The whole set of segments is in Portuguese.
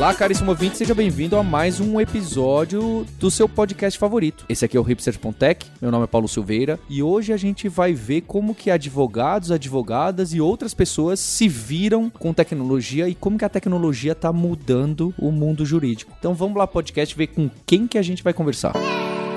Olá, caríssimo ouvinte, seja bem-vindo a mais um episódio do seu podcast favorito. Esse aqui é o Hipster.tech, meu nome é Paulo Silveira e hoje a gente vai ver como que advogados, advogadas e outras pessoas se viram com tecnologia e como que a tecnologia está mudando o mundo jurídico. Então vamos lá, podcast, ver com quem que a gente vai conversar. Música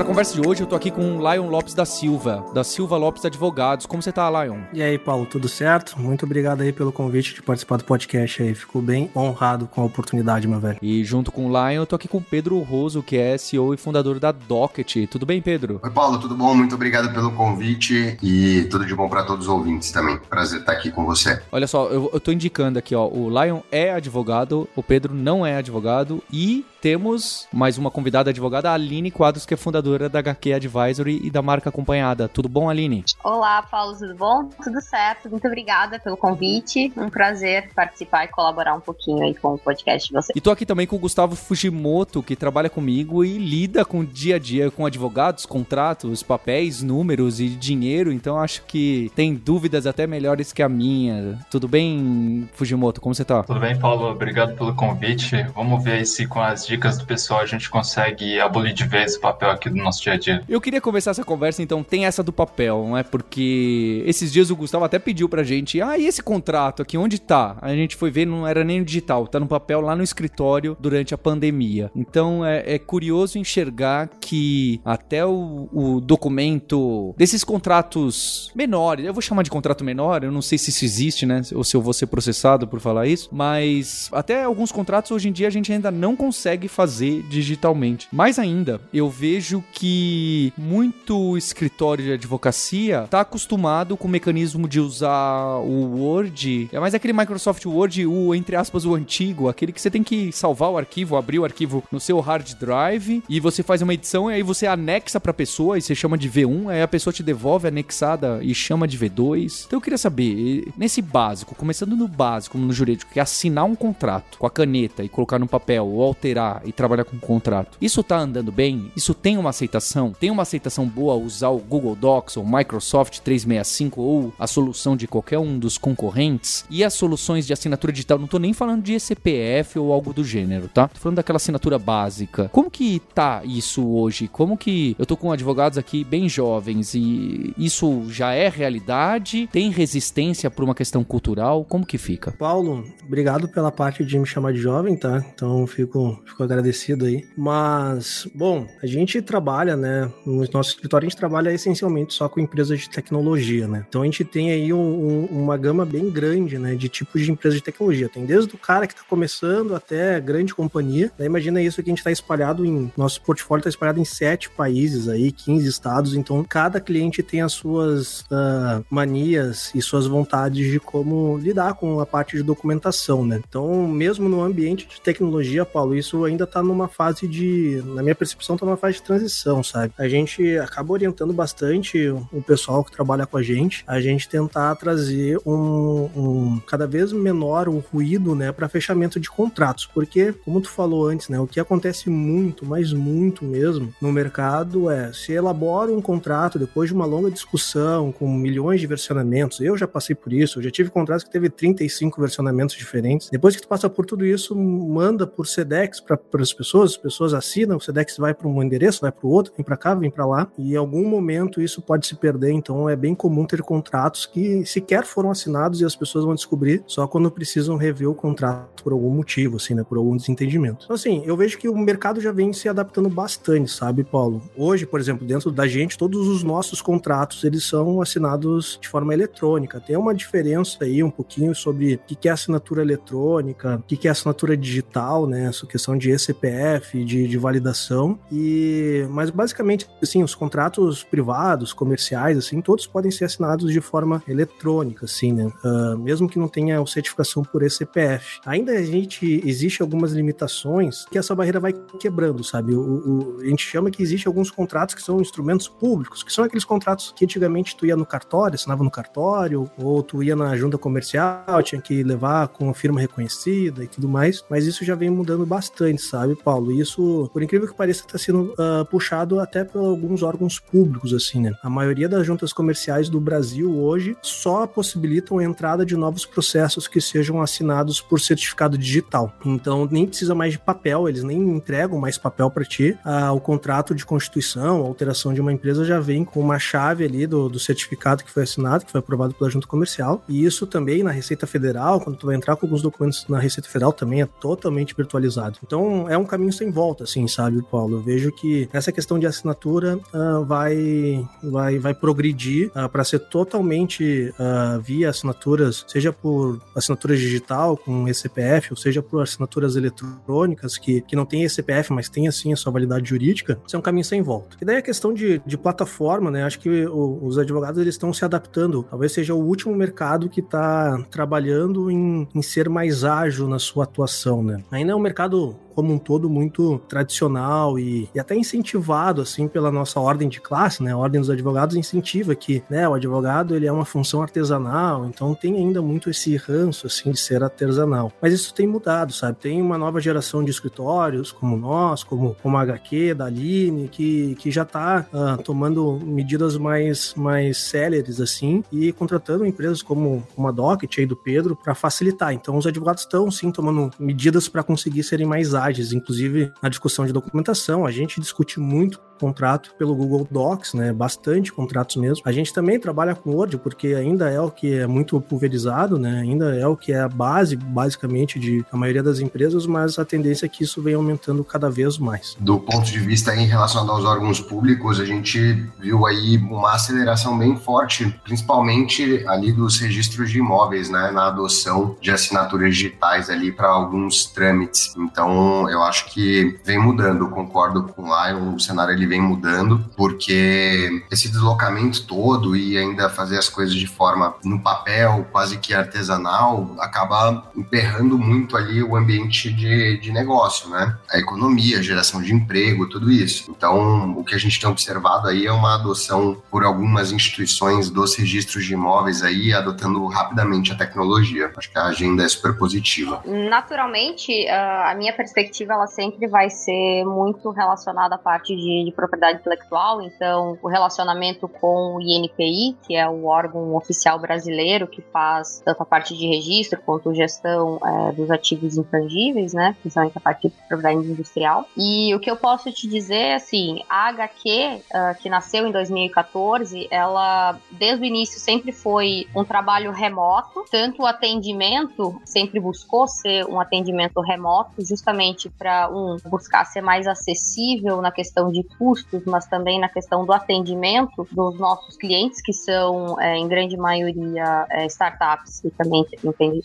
Para a conversa de hoje, eu tô aqui com o Lion Lopes da Silva, da Silva Lopes Advogados. Como você tá, Lion? E aí, Paulo, tudo certo? Muito obrigado aí pelo convite de participar do podcast aí. Fico bem honrado com a oportunidade, meu velho. E junto com o Lion, eu tô aqui com o Pedro Roso, que é CEO e fundador da Docket. Tudo bem, Pedro? Oi, Paulo, tudo bom? Muito obrigado pelo convite e tudo de bom para todos os ouvintes também. Prazer estar aqui com você. Olha só, eu, eu tô indicando aqui, ó, o Lion é advogado, o Pedro não é advogado e temos mais uma convidada advogada, a Aline Quadros, que é fundadora da HQ Advisory e da marca acompanhada. Tudo bom, Aline? Olá, Paulo, tudo bom? Tudo certo. Muito obrigada pelo convite. Um prazer participar e colaborar um pouquinho aí com o podcast de vocês. E tô aqui também com o Gustavo Fujimoto, que trabalha comigo e lida com o dia a dia com advogados, contratos, papéis, números e dinheiro. Então acho que tem dúvidas até melhores que a minha. Tudo bem, Fujimoto? Como você tá? Tudo bem, Paulo. Obrigado pelo convite. Vamos ver se com as dicas do pessoal a gente consegue abolir de vez o papel aqui do nosso dia a dia. Eu queria começar essa conversa, então, tem essa do papel, não é? Porque esses dias o Gustavo até pediu pra gente, ah, e esse contrato aqui, onde tá? A gente foi ver, não era nem no digital, tá no papel lá no escritório durante a pandemia. Então, é, é curioso enxergar que até o, o documento desses contratos menores, eu vou chamar de contrato menor, eu não sei se isso existe, né? Ou se eu vou ser processado por falar isso, mas até alguns contratos hoje em dia a gente ainda não consegue consegue fazer digitalmente. Mais ainda, eu vejo que muito escritório de advocacia está acostumado com o mecanismo de usar o Word, é mais aquele Microsoft Word, o entre aspas o antigo, aquele que você tem que salvar o arquivo, abrir o arquivo no seu hard drive e você faz uma edição e aí você anexa para a pessoa e você chama de V1, aí a pessoa te devolve anexada e chama de V2. Então eu queria saber, nesse básico, começando no básico, no jurídico, que é assinar um contrato com a caneta e colocar no papel ou alterar e trabalhar com contrato. Isso tá andando bem? Isso tem uma aceitação? Tem uma aceitação boa usar o Google Docs ou Microsoft 365 ou a solução de qualquer um dos concorrentes? E as soluções de assinatura digital, não tô nem falando de ECPF ou algo do gênero, tá? Tô falando daquela assinatura básica. Como que tá isso hoje? Como que eu tô com advogados aqui bem jovens e isso já é realidade? Tem resistência por uma questão cultural? Como que fica? Paulo, obrigado pela parte de me chamar de jovem, tá? Então fico, fico fico agradecido aí. Mas, bom, a gente trabalha, né? No nosso escritório, a gente trabalha essencialmente só com empresas de tecnologia, né? Então a gente tem aí um, um, uma gama bem grande, né? De tipos de empresas de tecnologia. Tem desde o cara que está começando até grande companhia. Daí imagina isso que a gente está espalhado em. Nosso portfólio está espalhado em sete países aí, 15 estados. Então cada cliente tem as suas uh, manias e suas vontades de como lidar com a parte de documentação, né? Então, mesmo no ambiente de tecnologia, Paulo, isso ainda tá numa fase de, na minha percepção, tá numa fase de transição, sabe? A gente acaba orientando bastante o pessoal que trabalha com a gente, a gente tentar trazer um, um cada vez menor o ruído, né, para fechamento de contratos, porque, como tu falou antes, né, o que acontece muito, mas muito mesmo, no mercado é se elabora um contrato depois de uma longa discussão com milhões de versionamentos. Eu já passei por isso, eu já tive contratos que teve 35 versionamentos diferentes. Depois que tu passa por tudo isso, manda por SEDEX para para as pessoas, as pessoas assinam, o SEDEX vai para um endereço, vai para o outro, vem para cá, vem para lá, e em algum momento isso pode se perder, então é bem comum ter contratos que sequer foram assinados e as pessoas vão descobrir só quando precisam rever o contrato por algum motivo, assim, né, por algum desentendimento. Então, assim, eu vejo que o mercado já vem se adaptando bastante, sabe, Paulo? Hoje, por exemplo, dentro da gente, todos os nossos contratos, eles são assinados de forma eletrônica. Tem uma diferença aí um pouquinho sobre o que é assinatura eletrônica, o que é assinatura digital, né, essa questão de CPF, de, de validação. E mas basicamente, assim, os contratos privados, comerciais, assim, todos podem ser assinados de forma eletrônica, assim, né? Uh, mesmo que não tenha certificação por ECPF. Ainda a gente existe algumas limitações que essa barreira vai quebrando, sabe? O, o, a gente chama que existe alguns contratos que são instrumentos públicos, que são aqueles contratos que antigamente tu ia no cartório, assinava no cartório, ou tu ia na junta comercial, tinha que levar com uma firma reconhecida e tudo mais. Mas isso já vem mudando bastante, sabe, Paulo? Isso, por incrível que pareça, está sendo uh, puxado até por alguns órgãos públicos, assim, né? A maioria das juntas comerciais do Brasil hoje só possibilitam a entrada de novos processos que sejam assinados por certificado digital. Então, nem precisa mais de papel, eles nem entregam mais papel para ti. Ah, o contrato de constituição, alteração de uma empresa já vem com uma chave ali do, do certificado que foi assinado, que foi aprovado pela junta comercial. E isso também na Receita Federal, quando tu vai entrar com alguns documentos na Receita Federal, também é totalmente virtualizado. Então, é um caminho sem volta, assim, sabe, Paulo? Eu vejo que essa questão de assinatura uh, vai, vai, vai progredir uh, ah, para ser totalmente uh, via assinaturas, seja por assinatura digital com ECPF, ou seja por assinaturas eletrônicas que, que não tem ECPF, mas tem assim a sua validade jurídica, isso é um caminho sem volta. E daí a questão de, de plataforma, né? Acho que o, os advogados eles estão se adaptando. Talvez seja o último mercado que está trabalhando em, em ser mais ágil na sua atuação, né? Ainda é um mercado como um todo muito tradicional e, e, até incentivado assim pela nossa ordem de classe, né? A ordem dos advogados incentiva que, né, o advogado ele é uma função artesanal, então tem ainda muito esse ranço assim de ser artesanal. Mas isso tem mudado, sabe? Tem uma nova geração de escritórios como nós, como como a HQ da Aline, que, que já está uh, ah, tomando medidas mais mais céleres assim e contratando empresas como, como a Docket aí do Pedro para facilitar. Então os advogados estão sim tomando medidas para conseguir serem mais inclusive na discussão de documentação. A gente discute muito contrato pelo Google Docs, né? Bastante contratos mesmo. A gente também trabalha com Word, porque ainda é o que é muito pulverizado, né? Ainda é o que é a base, basicamente, de a maioria das empresas, mas a tendência é que isso vem aumentando cada vez mais. Do ponto de vista em relação aos órgãos públicos, a gente viu aí uma aceleração bem forte, principalmente ali dos registros de imóveis, né? Na adoção de assinaturas digitais ali para alguns trâmites. Então, eu acho que vem mudando, concordo com o Lion, o cenário ele vem mudando, porque esse deslocamento todo e ainda fazer as coisas de forma no papel, quase que artesanal, acaba emperrando muito ali o ambiente de, de negócio, né? A economia, a geração de emprego, tudo isso. Então, o que a gente tem observado aí é uma adoção por algumas instituições dos registros de imóveis aí, adotando rapidamente a tecnologia. Acho que a agenda é super positiva. Naturalmente, a minha perspectiva ela sempre vai ser muito relacionada à parte de propriedade intelectual, então o relacionamento com o INPI, que é o órgão oficial brasileiro que faz tanto a parte de registro quanto gestão é, dos ativos intangíveis, né, principalmente a parte de propriedade industrial. E o que eu posso te dizer, assim, a HQ, uh, ah, que nasceu em 2014, ela desde o início sempre foi um trabalho remoto, tanto o atendimento sempre buscou ser um atendimento remoto, justamente para um buscar ser mais acessível na questão de custo custos, mas também na questão do atendimento dos nossos clientes, que são, é, em grande maioria, é, startups e também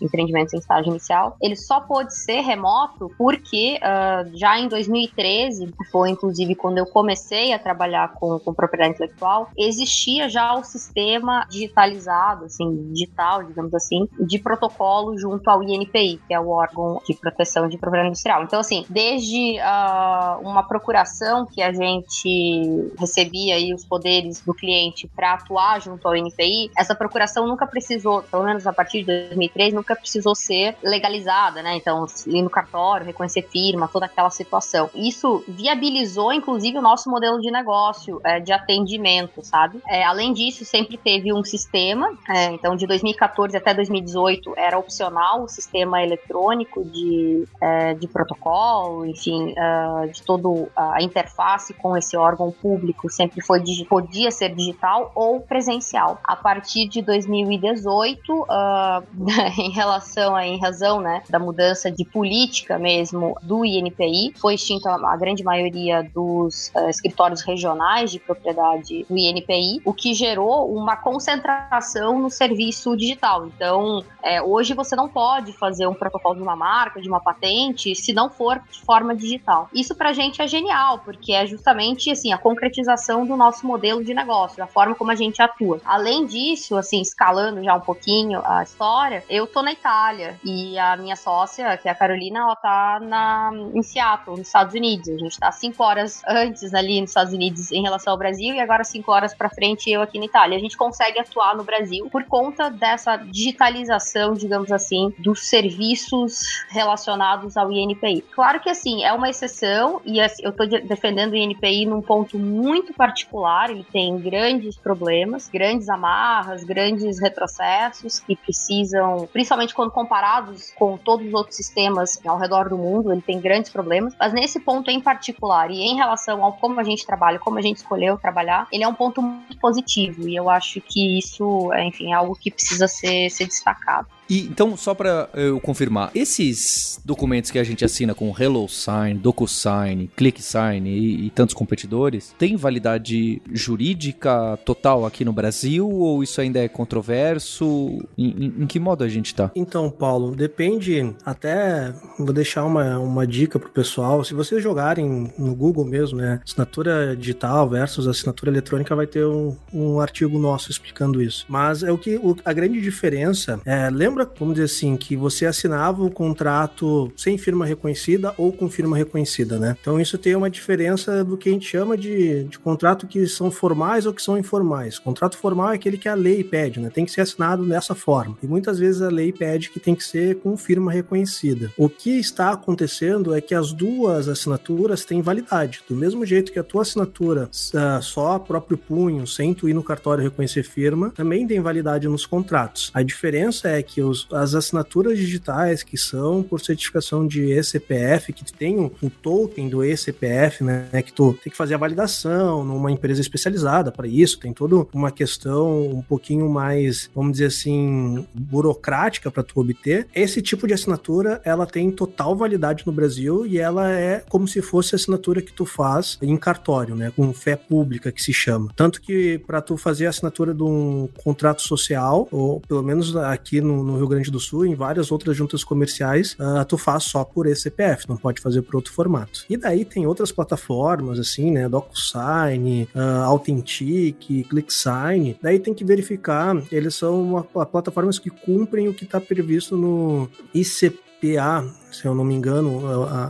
empreendimentos em estágio inicial, ele só pôde ser remoto porque uh, já em 2013, foi inclusive quando eu comecei a trabalhar com, com propriedade intelectual, existia já o sistema digitalizado, assim, digital, digamos assim, de protocolo junto ao INPI, que é o órgão de proteção de propriedade industrial. Então, assim, desde uh, uma procuração que a gente gente recebia aí os poderes do cliente para atuar junto ao NPI, essa procuração nunca precisou, pelo menos a partir de 2003, nunca precisou ser legalizada, né? Então, ir no cartório, reconhecer firma, toda aquela situação. Isso viabilizou, inclusive, o nosso modelo de negócio é, de atendimento, sabe? É, além disso, sempre teve um sistema, é, então de 2014 até 2018 era opcional o sistema eletrônico de, é, de protocolo, enfim, uh, de toda a interface com esse órgão público sempre foi podia ser digital ou presencial. A partir de 2018, uh, ah, em relação a, em razão né, da mudança de política mesmo do INPI, foi extinta a grande maioria dos uh, escritórios regionais de propriedade do INPI, o que gerou uma concentração no serviço digital. Então, é, hoje você não pode fazer um protocolo de uma marca, de uma patente, se não for de forma digital. Isso para a gente é genial, porque é justamente realmente assim a concretização do nosso modelo de negócio, da forma como a gente atua. Além disso, assim, escalando já um pouquinho a história, eu tô na Itália e a minha sócia, que é a Carolina, ela tá na, em Seattle, nos Estados Unidos. A gente tá cinco horas antes ali nos Estados Unidos em relação ao Brasil e agora cinco horas para frente eu aqui na Itália. A gente consegue atuar no Brasil por conta dessa digitalização, digamos assim, dos serviços relacionados ao INPI. Claro que assim, é uma exceção e assim, eu tô defendendo o INPI num ponto muito particular, ele tem grandes problemas, grandes amarras, grandes retrocessos que precisam, principalmente quando comparados com todos os outros sistemas ao redor do mundo, ele tem grandes problemas, mas nesse ponto em particular e em relação ao como a gente trabalha, como a gente escolheu trabalhar, ele é um ponto muito positivo e eu acho que isso, enfim, é algo que precisa ser, ser destacado. E então, só para eu confirmar, esses documentos que a gente assina com HelloSign, DocuSign, ClickSign e, e tantos competidores, tem validade jurídica total aqui no Brasil ou isso ainda é controverso? Em, em, em que modo a gente tá? Então, Paulo, depende. Até vou deixar uma, uma dica pro pessoal. Se vocês jogarem no Google mesmo, né, assinatura digital versus assinatura eletrônica, vai ter um, um artigo nosso explicando isso. Mas é o que o, a grande diferença é lembra lembra, vamos dizer assim, que você assinava o contrato sem firma reconhecida ou com firma reconhecida, né? Então isso tem uma diferença do que a gente chama de, de contrato que são formais ou que são informais. Contrato formal é aquele que a lei pede, né? Tem que ser assinado dessa forma. E muitas vezes a lei pede que tem que ser com firma reconhecida. O que está acontecendo é que as duas assinaturas têm validade. Do mesmo jeito que a tua assinatura uh, só próprio punho, sem tu ir no cartório reconhecer firma, também tem validade nos contratos. A diferença é que os, as assinaturas digitais que são por certificação de ECPF, que tem um, um token do ECPF, né, que tu tem que fazer a validação numa empresa especializada para isso, tem toda uma questão um pouquinho mais, vamos dizer assim, burocrática para tu obter. Esse tipo de assinatura, ela tem total validade no Brasil e ela é como se fosse a assinatura que tu faz em cartório, né, com fé pública que se chama. Tanto que para tu fazer a assinatura de um contrato social, ou pelo menos aqui no, no Rio Grande do Sul, em várias outras juntas comerciais, uh, tu faz só por ECPF, não pode fazer por outro formato. E daí tem outras plataformas, assim, né, DocuSign, uh, Authentic, ClickSign, daí tem que verificar, eles são uma, uma plataformas que cumprem o que está previsto no ICPA, se eu não me engano,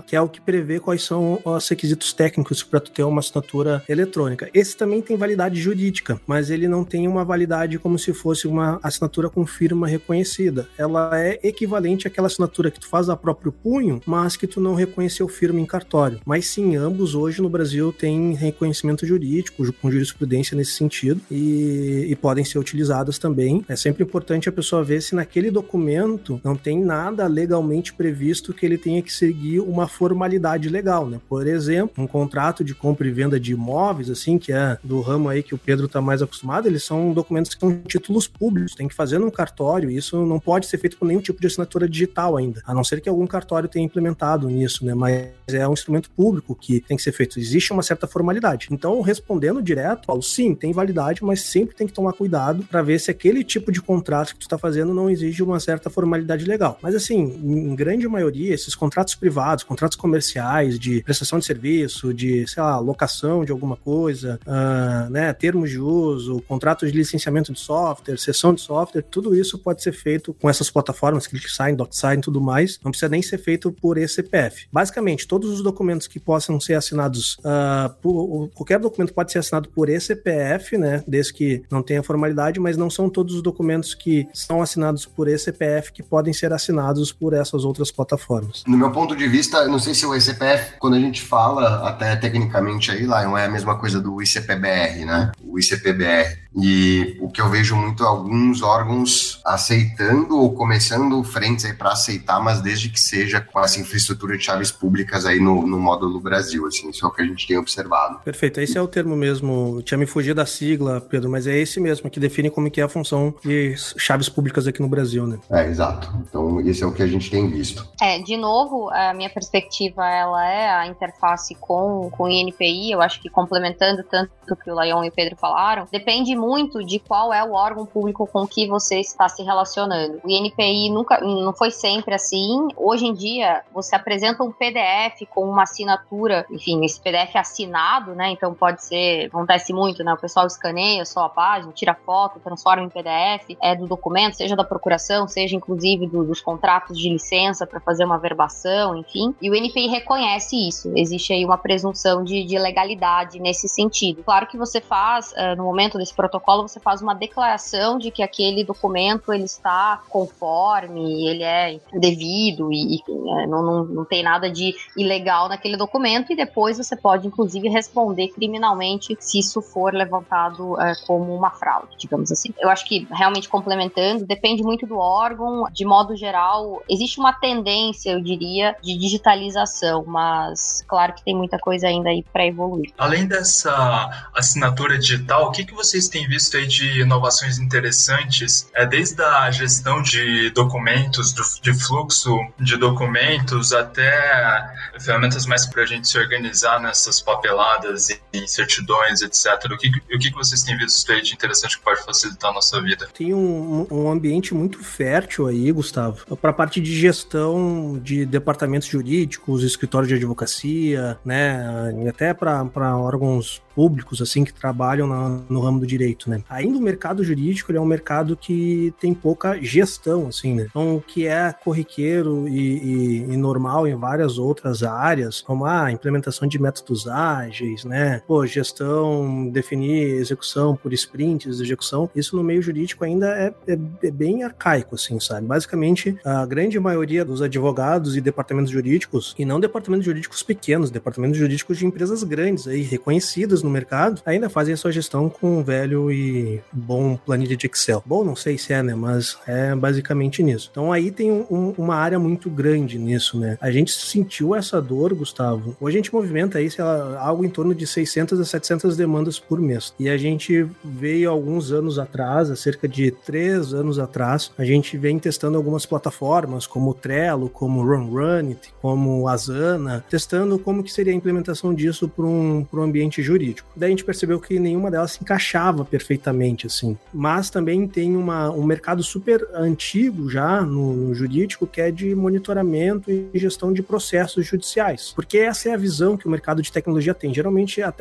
que é o que prevê quais são os requisitos técnicos para tu ter uma assinatura eletrônica. Esse também tem validade jurídica, mas ele não tem uma validade como se fosse uma assinatura com firma reconhecida. Ela é equivalente àquela assinatura que tu faz a próprio punho, mas que tu não reconheceu firma em cartório. Mas sim, ambos hoje no Brasil têm reconhecimento jurídico, com jurisprudência nesse sentido, e, e podem ser utilizadas também. É sempre importante a pessoa ver se naquele documento não tem nada legalmente previsto que ele tenha que seguir uma formalidade legal, né? Por exemplo, um contrato de compra e venda de imóveis, assim, que é do ramo aí que o Pedro está mais acostumado, eles são documentos que são títulos públicos, tem que fazer num cartório, isso não pode ser feito por nenhum tipo de assinatura digital ainda, a não ser que algum cartório tenha implementado nisso, né? Mas é um instrumento público que tem que ser feito. Existe uma certa formalidade. Então, respondendo direto, Paulo, sim, tem validade, mas sempre tem que tomar cuidado para ver se aquele tipo de contrato que tu está fazendo não exige uma certa formalidade legal. Mas assim, em grande maioria esses contratos privados, contratos comerciais de prestação de serviço, de, sei lá, locação de alguma coisa, uh, né, termos de uso, contratos de licenciamento de software, sessão de software, tudo isso pode ser feito com essas plataformas, ClickSign, DocSign e tudo mais, não precisa nem ser feito por ECPF. Basicamente, todos os documentos que possam ser assinados, uh, por, qualquer documento pode ser assinado por ECPF, né, desde que não tenha formalidade, mas não são todos os documentos que são assinados por ECPF que podem ser assinados por essas outras plataformas plataformas. No meu ponto de vista, não sei se o ICPF, quando a gente fala até tecnicamente aí, lá, não é a mesma coisa do ICPBR, né? O ICPBR. E o que eu vejo muito é alguns órgãos aceitando ou começando frentes aí para aceitar, mas desde que seja com essa infraestrutura de chaves públicas aí no, no módulo Brasil, assim, isso é o que a gente tem observado. Perfeito, esse é o termo mesmo, tinha me fugido da sigla, Pedro, mas é esse mesmo que define como que é a função de chaves públicas aqui no Brasil, né? É, exato. Então, esse é o que a gente tem visto. É, É, de novo, a minha perspectiva ela é a interface com, o INPI. Eu acho que complementando tanto o que o Leon e o Pedro falaram, depende muito de qual é o órgão público com que você está se relacionando. O INPI nunca, não foi sempre assim. Hoje em dia, você apresenta um PDF com uma assinatura, enfim, esse PDF assinado, né? Então pode ser, acontece muito, né? O pessoal escaneia só a página, tira foto, transforma em PDF, é do documento, seja da procuração, seja inclusive do, dos contratos de licença para fazer uma verbação, enfim. E o NPI reconhece isso. Existe aí uma presunção de, de legalidade nesse sentido. Claro que você faz, uh, no momento desse protocolo, você faz uma declaração de que aquele documento ele está conforme, ele é devido e, e é, não, não, não tem nada de ilegal naquele documento e depois você pode, inclusive, responder criminalmente se isso for levantado uh, como uma fraude, digamos assim. Eu acho que, realmente complementando, depende muito do órgão. De modo geral, existe uma tendência, eu diria, de digitalização, mas claro que tem muita coisa ainda aí para evoluir. Além dessa assinatura digital, o que, que vocês têm visto aí de inovações interessantes, é, desde a gestão de documentos, do, de fluxo de documentos, até ferramentas mais para a gente se organizar nessas papeladas e certidões, etc. O que, o que, que vocês têm visto aí de interessante que pode facilitar a nossa vida? Tem um, um ambiente muito fértil aí, Gustavo, para a parte de gestão de departamentos jurídicos, escritórios de advocacia, né, até para órgãos públicos assim que trabalham na, no ramo do direito, né? Ainda o mercado jurídico é um mercado que tem pouca gestão, assim, né? Então, o que é corriqueiro e, e, e, normal em várias outras áreas, como a implementação de métodos ágeis, né? Pô, gestão, definir execução por sprints, execução, isso no meio jurídico ainda é, é, é bem arcaico, assim, sabe? Basicamente, a grande maioria dos advogados e departamentos jurídicos, e não departamentos jurídicos pequenos, departamentos jurídicos de empresas grandes aí, reconhecidas no mercado, ainda fazem a sua gestão com um velho e bom planilha de Excel. Bom, não sei se é, né? Mas é basicamente nisso. Então aí tem um, uma área muito grande nisso, né? A gente sentiu essa dor, Gustavo. Hoje a gente movimenta aí, sei lá, algo em torno de 600 a 700 demandas por mês. E a gente veio alguns anos atrás, há cerca de três anos atrás, a gente vem testando algumas plataformas como o Trello, como o RunRunit, como Asana, testando como que seria a implementação disso para um, um ambiente jurídico jurídico. Daí a gente percebeu que nenhuma delas se encaixava perfeitamente, assim. Mas também tem uma, um mercado super antigo já no, no jurídico que é de monitoramento e gestão de processos judiciais. Porque essa é a visão que o mercado de tecnologia tem. Geralmente, a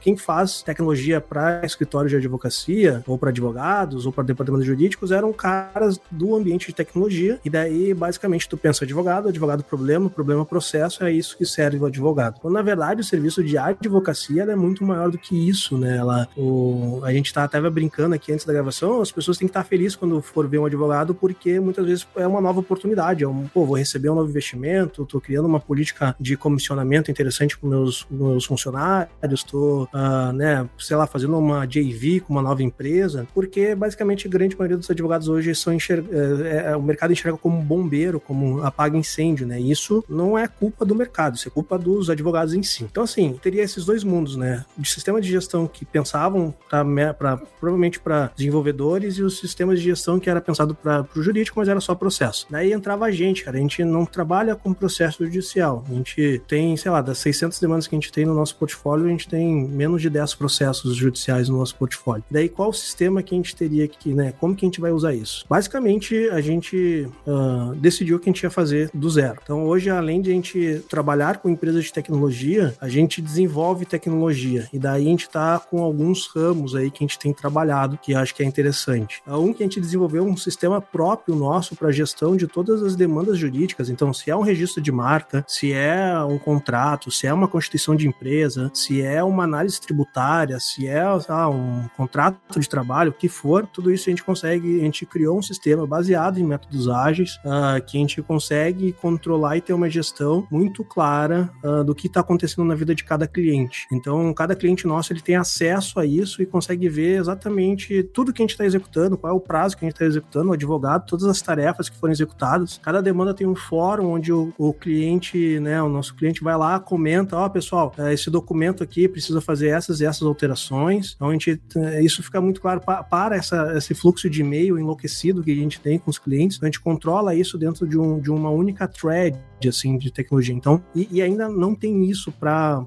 quem faz tecnologia para escritórios de advocacia, ou para advogados, ou para departamentos jurídicos, eram caras do ambiente de tecnologia. E daí, basicamente, tu pensa advogado, advogado problema, problema processo, é isso que serve o advogado. Quando, na verdade, o serviço de advocacia é muito muito maior do que isso, né? Ela, o, a gente tá até brincando aqui antes da gravação, as pessoas têm que estar felizes quando for ver um advogado, porque muitas vezes é uma nova oportunidade. É um, pô, vou receber um novo investimento, tô criando uma política de comissionamento interessante com meus, meus funcionários, tô, uh, né, sei lá, fazendo uma JV com uma nova empresa, porque basicamente a grande maioria dos advogados hoje são é, é, o mercado enxerga como bombeiro, como apaga incêndio, né? Isso não é culpa do mercado, isso é culpa dos advogados em si. Então, assim, teria esses dois mundos, né? De sistemas de gestão que pensavam para provavelmente para desenvolvedores e os sistemas de gestão que era pensado para o jurídico, mas era só processo. Daí entrava a gente, cara. A gente não trabalha com processo judicial. A gente tem, sei lá, das 600 demandas que a gente tem no nosso portfólio, a gente tem menos de 10 processos judiciais no nosso portfólio. Daí qual o sistema que a gente teria que, né? Como que a gente vai usar isso? Basicamente, a gente uh, decidiu que a gente ia fazer do zero. Então, hoje, além de a gente trabalhar com empresas de tecnologia, a gente desenvolve tecnologia E daí a gente está com alguns ramos aí que a gente tem trabalhado, que acho que é interessante. Um que a gente desenvolveu um sistema próprio nosso para gestão de todas as demandas jurídicas. Então, se é um registro de marca, se é um contrato, se é uma constituição de empresa, se é uma análise tributária, se é lá, um contrato de trabalho, o que for, tudo isso a gente consegue, a gente criou um sistema baseado em métodos ágeis, uh, que a gente consegue controlar e ter uma gestão muito clara uh, do que está acontecendo na vida de cada cliente. Então, cada cliente nosso ele tem acesso a isso e consegue ver exatamente tudo que a gente está executando, qual é o prazo que a gente está executando, o advogado, todas as tarefas que foram executadas. Cada demanda tem um fórum onde o, o cliente, né, o nosso cliente vai lá, comenta, ó, oh, pessoal, é, esse documento aqui precisa fazer essas e essas alterações. Então a gente, é, isso fica muito claro para, para essa, esse fluxo de e-mail enlouquecido que a gente tem com os clientes. Então, a gente controla isso dentro de, um, de uma única thread assim de tecnologia. Então, e, e ainda não tem isso para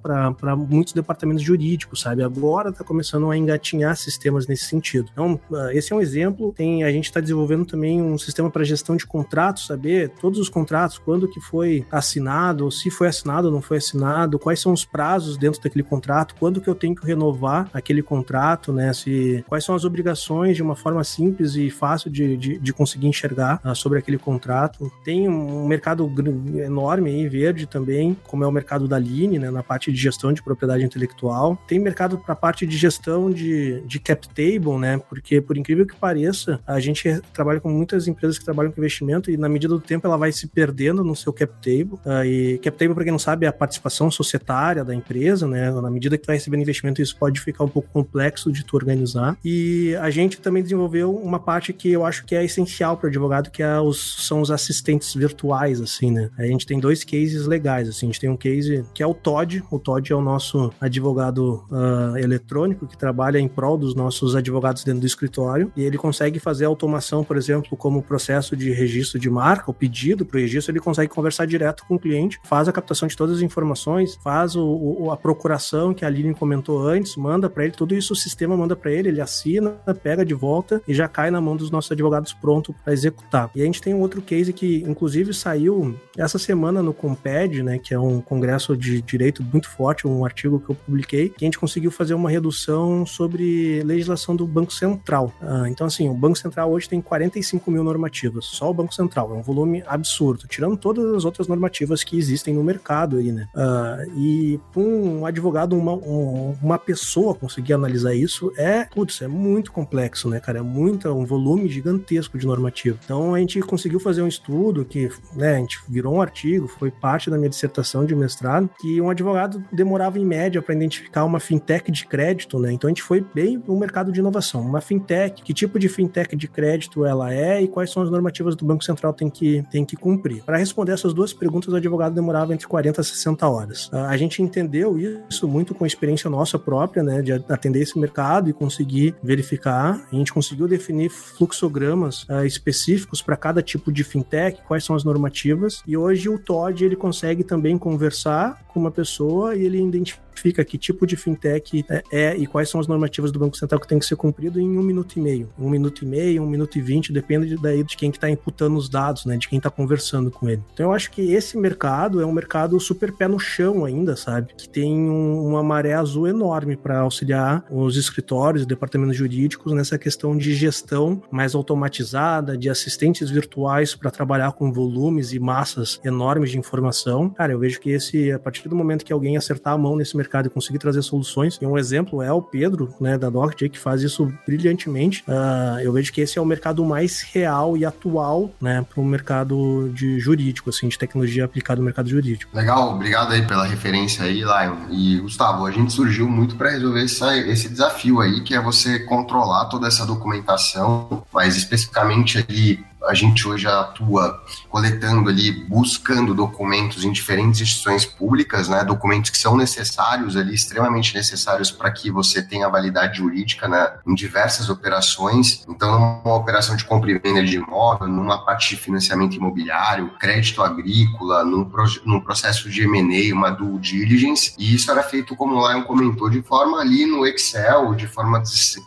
muitos departamentos jurídicos, sabe? Agora está começando a engatinhar sistemas nesse sentido. Então, uh, esse é um exemplo. Tem a gente está desenvolvendo também um sistema para gestão de contratos, saber todos os contratos, quando que foi assinado, se foi assinado ou não foi assinado, quais são os prazos dentro daquele contrato, quando que eu tenho que renovar aquele contrato, né? Se quais são as obrigações de uma forma simples e fácil de, de, de conseguir enxergar uh, sobre aquele contrato. Tem um mercado enorme aí, verde também, como é o mercado da Line, né, na parte de gestão de propriedade intelectual. Tem mercado para a parte de gestão de, de cap table, né, porque por incrível que pareça, a gente trabalha com muitas empresas que trabalham com investimento e na medida do tempo ela vai se perdendo no seu cap table. Uh, e cap table, para quem não sabe, é a participação societária da empresa, né, na medida que vai recebendo investimento, isso pode ficar um pouco complexo de tu organizar. E a gente também desenvolveu uma parte que eu acho que é essencial para o advogado, que é os, são os assistentes virtuais, assim, né. A gente tem dois cases legais, assim. A gente tem um case que é o Todd. O Todd é o nosso advogado uh, eletrônico que trabalha em prol dos nossos advogados dentro do escritório. E ele consegue fazer automação, por exemplo, como o processo de registro de marca, o pedido para o registro, ele consegue conversar direto com o cliente, faz a captação de todas as informações, faz o, o, a procuração que a Aline comentou antes, manda para ele, tudo isso o sistema manda para ele, ele assina, pega de volta e já cai na mão dos nossos advogados pronto para executar. E a gente tem um outro case que, inclusive, saiu essa semana no Comped, né, que é um congresso de direito muito forte, um artigo que eu publiquei, que a gente conseguiu fazer uma redução sobre legislação do Banco Central. Ah, então, assim, o Banco Central hoje tem 45 mil normativas, só o Banco Central, é um volume absurdo, tirando todas as outras normativas que existem no mercado aí, né? Ah, e um advogado, uma, um, uma pessoa conseguir analisar isso é, putz, é muito complexo, né, cara? É muito, um volume gigantesco de normativa. Então, a gente conseguiu fazer um estudo que, né, a gente virou um artigo, foi parte da minha dissertação de mestrado, que um advogado demorava em média para identificar uma fintech de crédito, né? Então a gente foi bem no mercado de inovação. Uma fintech, que tipo de fintech de crédito ela é e quais são as normativas do Banco Central tem que, tem que cumprir. Para responder essas duas perguntas, o advogado demorava entre 40 a 60 horas. A gente entendeu isso muito com experiência nossa própria, né, de atender esse mercado e conseguir verificar. A gente conseguiu definir fluxogramas uh, específicos para cada tipo de fintech, quais são as normativas. E hoje o Todd ele consegue também conversar com uma pessoa e ele identifica que tipo de fintech é, é, e quais são as normativas do Banco Central que tem que ser cumprido em um minuto e meio. Um minuto e meio, um minuto e vinte, depende daí de quem que está imputando os dados, né? De quem está conversando com ele. Então eu acho que esse mercado é um mercado super pé no chão ainda, sabe? Que tem um, uma maré azul enorme para auxiliar os escritórios, departamentos jurídicos nessa questão de gestão mais automatizada, de assistentes virtuais para trabalhar com volumes e massas enormes de informação. Cara, eu vejo que esse, a partir do momento que alguém acertar a mão nesse mercado e conseguir trazer soluções, e um exemplo é o Pedro, né, da Docj, que faz isso brilhantemente. Uh, eu vejo que esse é o mercado mais real e atual, né, para o mercado de jurídico, assim, de tecnologia aplicada no mercado jurídico. Legal, obrigado aí pela referência aí, Lion. E Gustavo, a gente surgiu muito para resolver essa, esse desafio aí, que é você controlar toda essa documentação, mas especificamente ali a gente hoje atua coletando ali, buscando documentos em diferentes instituições públicas, né, documentos que são necessários ali, extremamente necessários para que você tenha validade jurídica né, em diversas operações. Então, numa operação de compra e venda de imóvel, numa parte de financiamento imobiliário, crédito agrícola, num, num processo de M&A, uma due diligence, e isso era feito, como o Lion comentou, de forma ali no Excel, de forma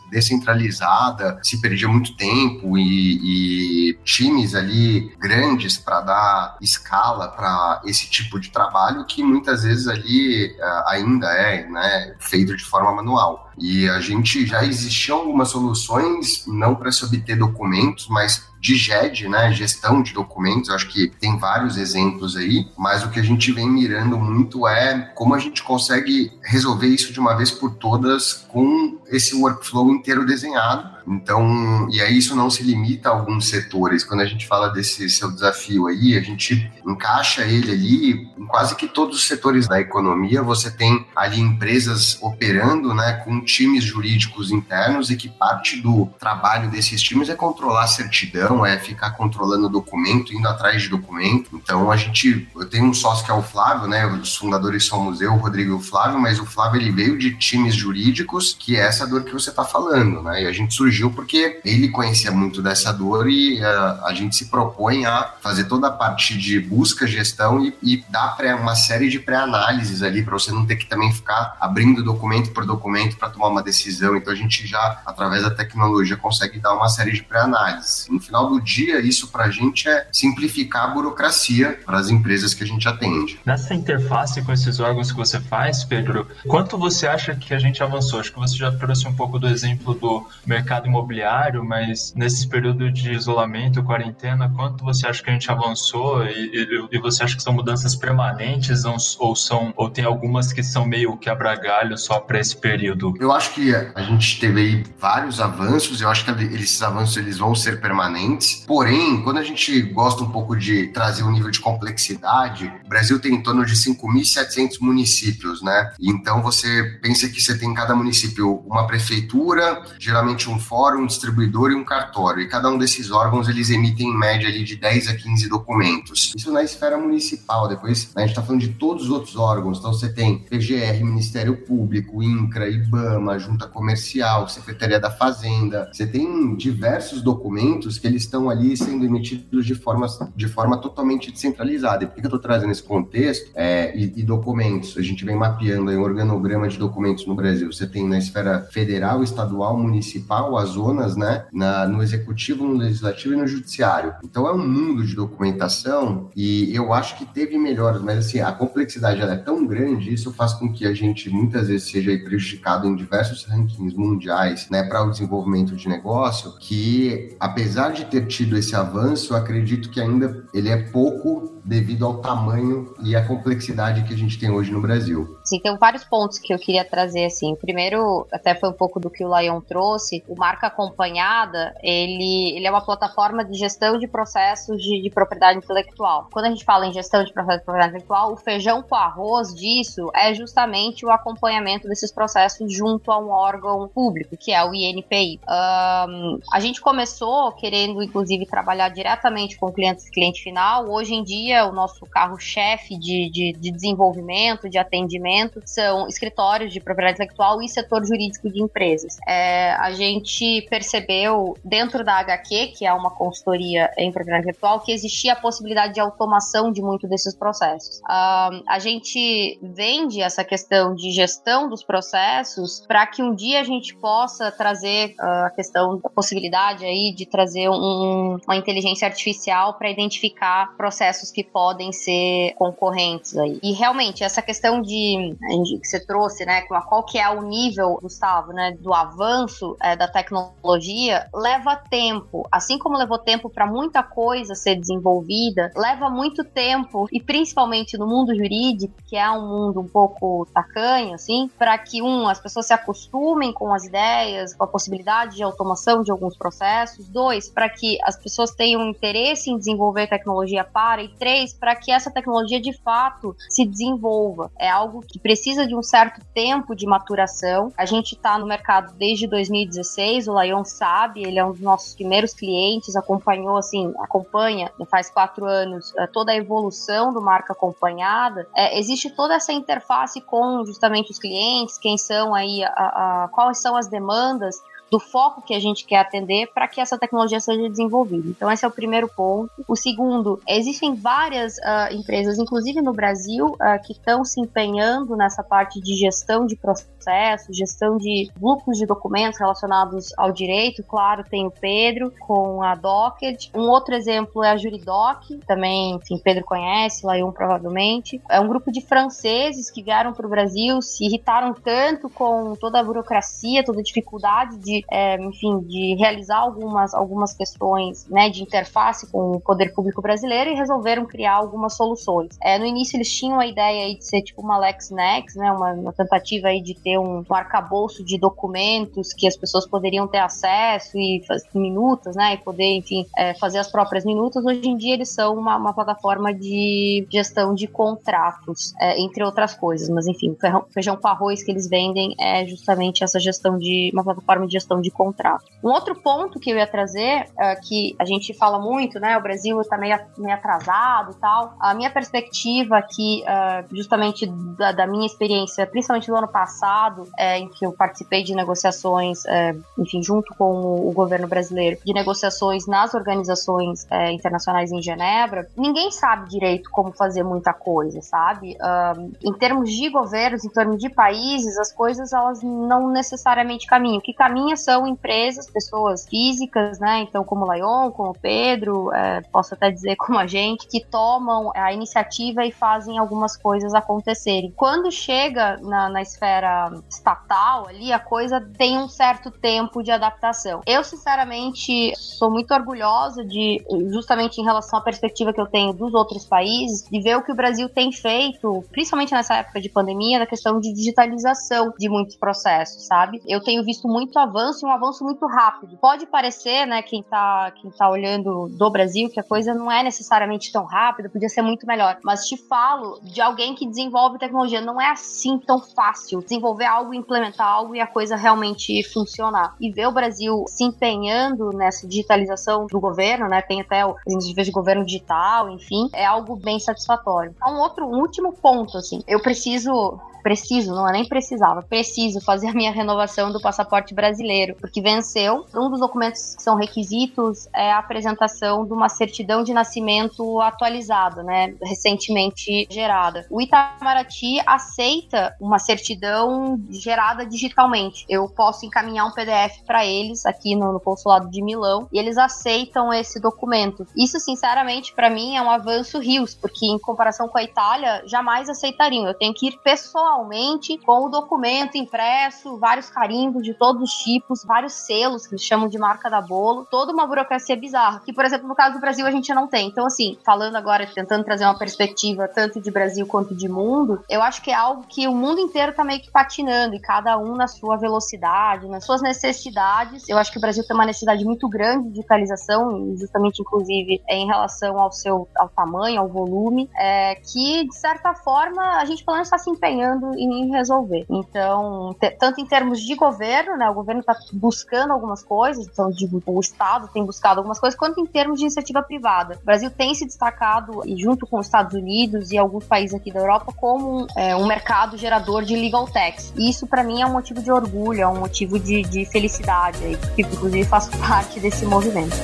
descentralizada, se perdia muito tempo e, e times ali grandes para dar escala para esse tipo de trabalho que muitas vezes ali uh, ainda é né, feito de forma manual. E a gente já existiam algumas soluções, não para se obter documentos, mas de GED, né, gestão de documentos, acho que tem vários exemplos aí, mas o que a gente vem mirando muito é como a gente consegue resolver isso de uma vez por todas com esse workflow inteiro desenhado então, e aí isso não se limita a alguns setores. Quando a gente fala desse seu desafio aí, a gente encaixa ele ali em quase que todos os setores da economia. Você tem ali empresas operando, né, com times jurídicos internos e que parte do trabalho desses times é controlar a certidão, é ficar controlando documento, indo atrás de documento. Então, a gente, eu tenho um sócio que é o Flávio, né, os fundadores são o museu, o Rodrigo e o Flávio, mas o Flávio ele veio de times jurídicos, que é essa dor que você está falando, né? E a gente surgiu porque ele conhecia muito dessa dor e uh, a gente se propõe a fazer toda a parte de busca, gestão e, e dar pré, uma série de pré-análises ali para você não ter que também ficar abrindo documento por documento para tomar uma decisão. Então a gente já, através da tecnologia, consegue dar uma série de pré-análises. No final do dia, isso para a gente é simplificar a burocracia para as empresas que a gente atende. Nessa interface com esses órgãos que você faz, Pedro, quanto você acha que a gente avançou? Acho que você já trouxe um pouco do exemplo do mercado imobiliário, mas nesse período de isolamento, quarentena, quanto você acha que a gente avançou e, e, e você acha que são mudanças permanentes ou, são ou tem algumas que são meio quebra-galho só para esse período? Eu acho que a gente teve aí vários avanços, eu acho que esses avanços eles vão ser permanentes. Porém, quando a gente gosta um pouco de trazer um nível de complexidade, o Brasil tem em torno de 5.700 municípios, né? Então você pensa que você tem em cada município uma prefeitura, geralmente um fórum um distribuidor e um cartório. E cada um desses órgãos, eles emitem em média ali de 10 a 15 documentos. Isso na esfera municipal. Depois, né, a gente está falando de todos os outros órgãos. Então, você tem PGR, Ministério Público, INCRA, IBAMA, Junta Comercial, Secretaria da Fazenda. Você tem diversos documentos que eles estão ali sendo emitidos de forma, de forma totalmente descentralizada. E por que eu estou trazendo esse contexto? É, e, e, documentos. A gente vem mapeando aí um organograma de documentos no Brasil. Você tem na esfera federal, estadual, municipal, as zonas, né, na, no executivo, no legislativo e no judiciário. Então é um mundo de documentação e eu acho que teve melhoras, mas assim, a complexidade é tão grande, isso faz com que a gente muitas vezes seja prejudicado em diversos rankings mundiais, né, para o desenvolvimento de negócio, que apesar de ter tido esse avanço, acredito que ainda ele é pouco devido ao tamanho e à complexidade que a gente tem hoje no Brasil. Sim, tem vários pontos que eu queria trazer assim. Primeiro, até foi um pouco do que o Lion trouxe, o marca acompanhada, ele, ele é uma plataforma de gestão de processos de, de propriedade intelectual. Quando a gente fala em gestão de processos de propriedade intelectual, o feijão com arroz disso é justamente o acompanhamento desses processos junto a um órgão público, que é o INPI. Um, a gente começou querendo, inclusive, trabalhar diretamente com clientes cliente final. Hoje em dia, o nosso carro-chefe de, de, de, desenvolvimento, de atendimento, são escritórios de propriedade intelectual e setor jurídico de empresas. É, a gente percebeu dentro da HQ, que é uma consultoria em propriedade intelectual, que existia a possibilidade de automação de muito desses processos. Uh, a gente vende essa questão de gestão dos processos para que um dia a gente possa trazer uh, a questão da possibilidade aí de trazer um, uma inteligência artificial para identificar processos que podem ser concorrentes aí. E realmente, essa questão de, de que você trouxe, né, qual que é o nível, Gustavo, né, do avanço é, da tecnologia, leva tempo. Assim como levou tempo para muita coisa ser desenvolvida, leva muito tempo, e principalmente no mundo jurídico, que é um mundo um pouco tacanho, assim, para que, um, as pessoas se acostumem com as ideias, com a possibilidade de automação de alguns processos, dois, para que as pessoas tenham interesse em desenvolver tecnologia para, e três, para que essa tecnologia de fato se desenvolva. É algo que precisa de um certo tempo de maturação. A gente está no mercado desde 2016, o Lion sabe, ele é um dos nossos primeiros clientes, acompanhou, assim, acompanha, faz quatro anos, é, toda a evolução do marca acompanhada. É, existe toda essa interface com justamente os clientes, quem são aí, a, a, quais são as demandas do foco que a gente quer atender para que essa tecnologia seja desenvolvida. Então, esse é o primeiro ponto. O segundo, existem várias uh, empresas, inclusive no Brasil, uh, que estão se empenhando nessa parte de gestão de processos processos, gestão de grupos de documentos relacionados ao direito. Claro, tem o Pedro com a Docket. Um outro exemplo é a Juridoc, também, enfim, Pedro conhece, Laion provavelmente. É um grupo de franceses que vieram para o Brasil, se irritaram tanto com toda a burocracia, toda a dificuldade de, é, enfim, de realizar algumas, algumas questões né, de interface com o poder público brasileiro e resolveram criar algumas soluções. É, no início eles tinham a ideia de ser tipo uma LexNex, né, uma, uma tentativa aí de ter um, um arcabouço de documentos que as pessoas poderiam ter acesso e minutas, né, e poder, enfim, é, fazer as próprias minutas. Hoje em dia eles são uma, uma plataforma de gestão de contratos, é, entre outras coisas. Mas enfim, feijão, feijão com arroz que eles vendem é justamente essa gestão de uma plataforma de gestão de contratos. Um outro ponto que eu ia trazer, é, que a gente fala muito, né, o Brasil está meio, meio atrasado e tal. A minha perspectiva aqui, é, justamente da, da, minha experiência, principalmente do ano passado, é, em que eu participei de negociações, é, enfim, junto com o, governo brasileiro, de negociações nas organizações é, internacionais em Genebra, ninguém sabe direito como fazer muita coisa, sabe? Um, em termos de governos, em termos de países, as coisas elas não necessariamente caminham. O que caminha são empresas, pessoas físicas, né? Então, como o Laion, como o Pedro, é, posso até dizer como a gente, que tomam a iniciativa e fazem algumas coisas acontecerem. Quando chega na, na esfera estatal ali, a coisa tem um certo tempo de adaptação. Eu, sinceramente, sou muito orgulhosa de, justamente em relação à perspectiva que eu tenho dos outros países, de ver o que o Brasil tem feito, principalmente nessa época de pandemia, na questão de digitalização de muitos processos, sabe? Eu tenho visto muito avanço e um avanço muito rápido. Pode parecer, né, quem tá, quem tá olhando do Brasil, que a coisa não é necessariamente tão rápida, podia ser muito melhor. Mas te falo de alguém que desenvolve tecnologia, não é assim tão fácil desenvolver algo, implementar algo e a coisa realmente funcionar. E ver o Brasil se empenhando nessa digitalização do governo, né? Tem até as iniciativas de governo digital, enfim, é algo bem satisfatório. Um outro, um último ponto, assim, eu preciso preciso, não é nem precisava, preciso fazer a minha renovação do passaporte brasileiro, porque venceu. Um dos documentos que são requisitos é a apresentação de uma certidão de nascimento atualizada, né, recentemente gerada. O Itamaraty aceita uma certidão gerada digitalmente. Eu posso encaminhar um PDF para eles aqui no, no, consulado de Milão e eles aceitam esse documento. Isso, sinceramente, para mim é um avanço rios, porque em comparação com a Itália, jamais aceitariam. Eu tenho que ir pessoalmente com o documento impresso, vários carimbos de todos os tipos, vários selos que eles chamam de marca da bolo, toda uma burocracia bizarra, que, por exemplo, no caso do Brasil a gente não tem. Então, assim, falando agora, tentando trazer uma perspectiva tanto de Brasil quanto de mundo, eu acho que é algo que o mundo inteiro tá meio que patinando e cada um na sua velocidade, nas suas necessidades. Eu acho que o Brasil tem uma necessidade muito grande de digitalização, justamente, inclusive, em relação ao seu ao tamanho, ao volume, é, que, de certa forma, a gente pelo menos está se empenhando em resolver. Então, tanto em termos de governo, né, o governo está buscando algumas coisas, então digo, o Estado tem buscado algumas coisas, quanto em termos de iniciativa privada. O Brasil tem se destacado, junto com os Estados Unidos e alguns países aqui da Europa, como é, um mercado gerador de legal E isso, para mim, é um motivo de orgulho, é um motivo de, de felicidade, porque, inclusive, faço parte desse movimento.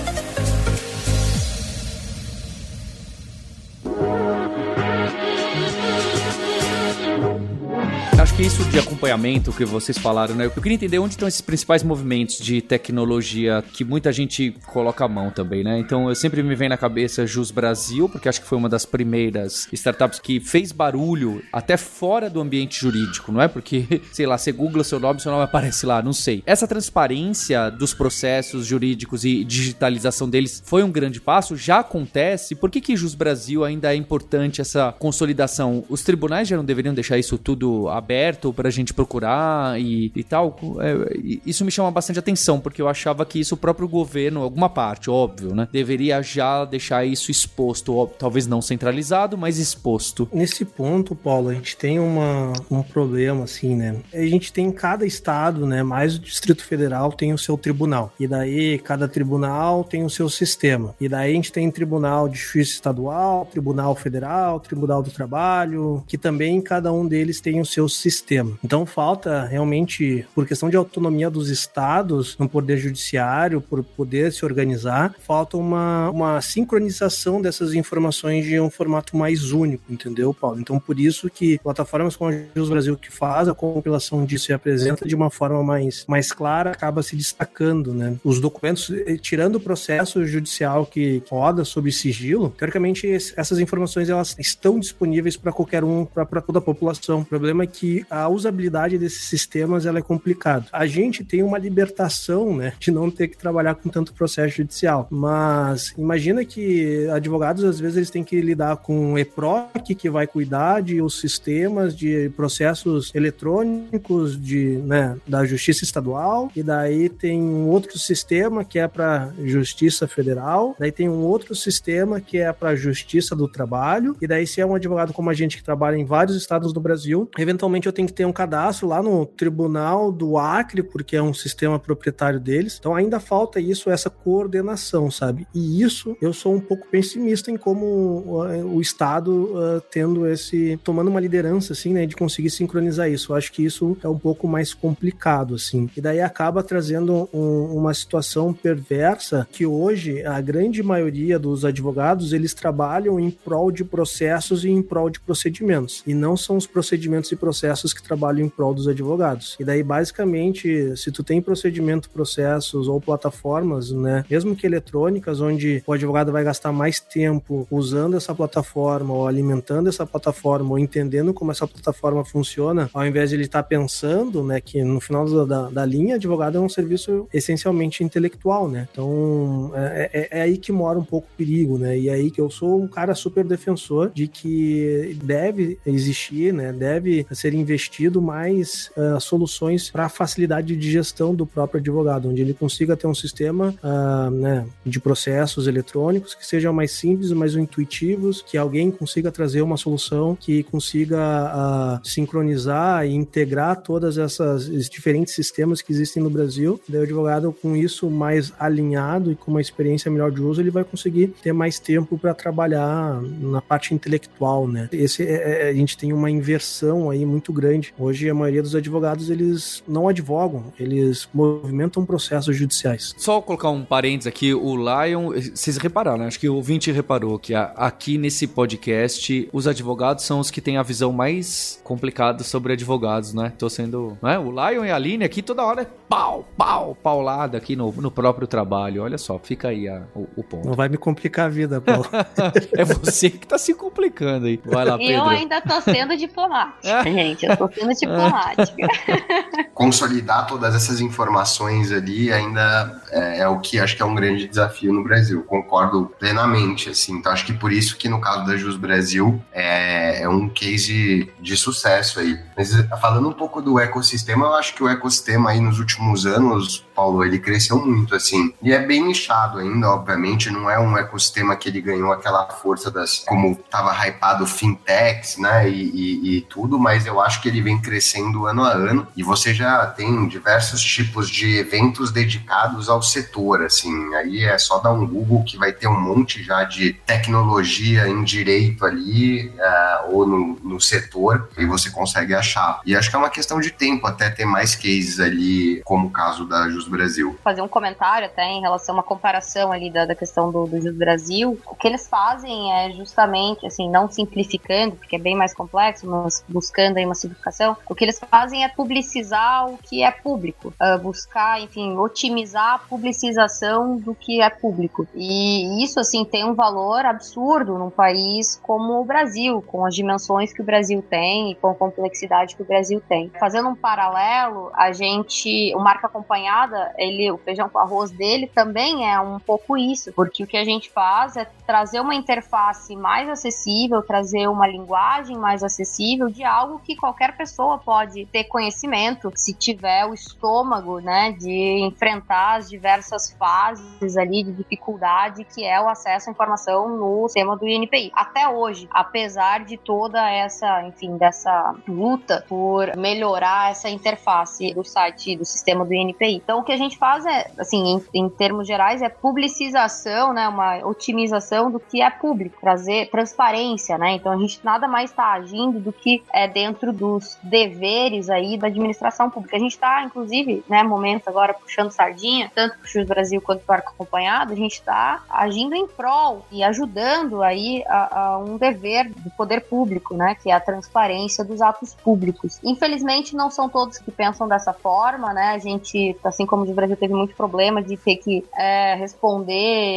Acho que isso de acompanhamento que vocês falaram, né? Eu queria entender onde estão esses principais movimentos de tecnologia que muita gente coloca a mão também, né? Então, eu sempre me vem na cabeça Jus Brasil, porque acho que foi uma das primeiras startups que fez barulho até fora do ambiente jurídico, não é? Porque, sei lá, você googla seu nome, seu nome aparece lá, não sei. Essa transparência dos processos jurídicos e digitalização deles foi um grande passo, já acontece. Por que que Jus Brasil ainda é importante essa consolidação? Os tribunais já não deveriam deixar isso tudo aberto aberto pra gente procurar e, e tal. É, isso me chama bastante atenção, porque eu achava que isso o próprio governo, alguma parte, óbvio, né? Deveria já deixar isso exposto, talvez não centralizado, mas exposto. Nesse ponto, Paulo, a gente tem uma, um problema, assim, né? A gente tem cada estado, né? Mais o Distrito Federal tem o seu tribunal. E daí, cada tribunal tem o seu sistema. E daí a gente tem tribunal de justiça estadual, tribunal federal, tribunal do trabalho, que também cada um deles tem o seu sistema. Então falta realmente, por questão de autonomia dos estados no poder judiciário, por poder se organizar, falta uma, uma sincronização dessas informações de um formato mais único, entendeu, Paulo? Então por isso que plataformas como a Jus Brasil que faz a compilação disso e apresenta de uma forma mais, mais clara, acaba se destacando, né? Os documentos, eh, tirando o processo judicial que roda sobre sigilo, teoricamente essas informações elas estão disponíveis para qualquer um, para toda a população. O problema é que a usabilidade desses sistemas ela é complicado. A gente tem uma libertação, né, de não ter que trabalhar com tanto processo judicial, mas imagina que advogados às vezes eles têm que lidar com EPROC que vai cuidar de os sistemas de processos eletrônicos de, né, da Justiça Estadual e daí tem um outro sistema que é para Justiça Federal, daí tem um outro sistema que é para Justiça do Trabalho e daí se é um advogado como a gente que trabalha em vários estados do Brasil, eventualmente eu tenho que ter um cadastro lá no Tribunal do Acre, porque é um sistema proprietário deles. Então ainda falta isso, essa coordenação, sabe? E isso eu sou um pouco pessimista em como uh, o Estado uh, tendo esse. tomando uma liderança, assim, né, de conseguir sincronizar isso. Eu acho que isso é um pouco mais complicado, assim. E daí acaba trazendo um, uma situação perversa que hoje a grande maioria dos advogados eles trabalham em prol de processos e em prol de procedimentos. E não são os procedimentos e processos que trabalham em prol dos advogados. E daí, basicamente, se tu tem procedimento, processos ou plataformas, né, mesmo que eletrônicas, onde o advogado vai gastar mais tempo usando essa plataforma ou alimentando essa plataforma ou entendendo como essa plataforma funciona, ao invés de ele estar tá pensando, né, que no final da, da linha, advogado é um serviço essencialmente intelectual, né? Então, é, é, é aí que mora um pouco o perigo, né? E é aí que eu sou um cara super defensor de que deve existir, né, deve ser investido mais uh, soluções para facilidade de gestão do próprio advogado, onde ele consiga ter um sistema uh, né, de processos eletrônicos que sejam mais simples, mais intuitivos, que alguém consiga trazer uma solução que consiga uh, sincronizar e integrar todas essas diferentes sistemas que existem no Brasil. Daí o advogado com isso mais alinhado e com uma experiência melhor de uso, ele vai conseguir ter mais tempo para trabalhar na parte intelectual, né? Esse é, é, a gente tem uma inversão aí muito grande. Hoje a maioria dos advogados eles não advogam, eles movimentam processos judiciais. Só colocar um parênteses aqui, o Lion, vocês repararam, né? acho que o ouvinte reparou que aqui nesse podcast os advogados são os que têm a visão mais complicada sobre advogados, né? Tô sendo, né? O Lion e a Aline aqui toda hora é pau, pau, paulada aqui no, no próprio trabalho. Olha só, fica aí a, o, o ponto. Não vai me complicar a vida, Paulo. é você que tá se complicando aí. Vai lá, Pedro. Eu ainda tô sendo diplomática, gente. Eu tô sendo diplomática. Consolidar todas essas informações ali ainda é, é, o que acho que é um grande desafio no Brasil. Concordo plenamente, assim. Então acho que por isso que no caso da Jus Brasil é, é um case de sucesso aí. Mas falando um pouco do ecossistema, eu acho que o ecossistema aí nos últimos anos, Paulo, ele cresceu muito, assim. E é bem nichado ainda, obviamente. Não é um ecossistema que ele ganhou aquela força das, como tava hypado fintechs, né? E, e, e tudo, mas eu acho que ele vem crescendo ano a ano. E você já tem diversos tipos de eventos dedicados ao setor, assim. Aí é só dar um Google que vai ter um monte já de tecnologia em direito ali, uh, ou no, no setor, e você consegue achar. E acho que é uma questão de tempo até ter mais cases ali, como o caso da Jus Brasil. Fazer um comentário até em relação a uma comparação ali da, da questão do, do Jus Brasil. O que eles fazem é justamente, assim, não simplificando, porque é bem mais complexo, mas buscando aí uma simplificação, o que eles fazem é publicizar o que é público, uh, buscar, enfim, otimizar a publicização do que é público. E isso, assim, tem um valor absurdo num país como o Brasil, com as dimensões que o Brasil tem e com a complexidade que o Brasil tem. Fazendo um paralelo, a gente, o Marca Acompanhada, ele, o feijão com arroz dele também é um pouco isso, porque o que a gente faz é trazer uma interface mais acessível, trazer uma linguagem mais acessível de algo que qualquer pessoa pode ter conhecimento se tiver o estômago, né, de enfrentar as diversas fases ali de dificuldade que é o acesso à informação no sistema do INPI. Até hoje, apesar de toda essa, enfim, dessa luta por melhorar essa interface do site do sistema do INPI. Então, o que a gente faz é, assim, em, em termos gerais, é publicização, né, uma otimização do que é público, trazer transparência, né? Então, a gente nada mais está agindo do que é dentro dos deveres aí da administração pública. A gente está, inclusive, né, momento agora puxando sardinha, tanto para o Brasil quanto para o Arco Acompanhado, a gente está agindo em prol e ajudando aí a, a, um dever do poder público, né, que é a transparência dos atos públicos. Infelizmente, não são todos que pensam dessa forma, né, a gente, assim como o Brasil teve muito problema de ter que é, responder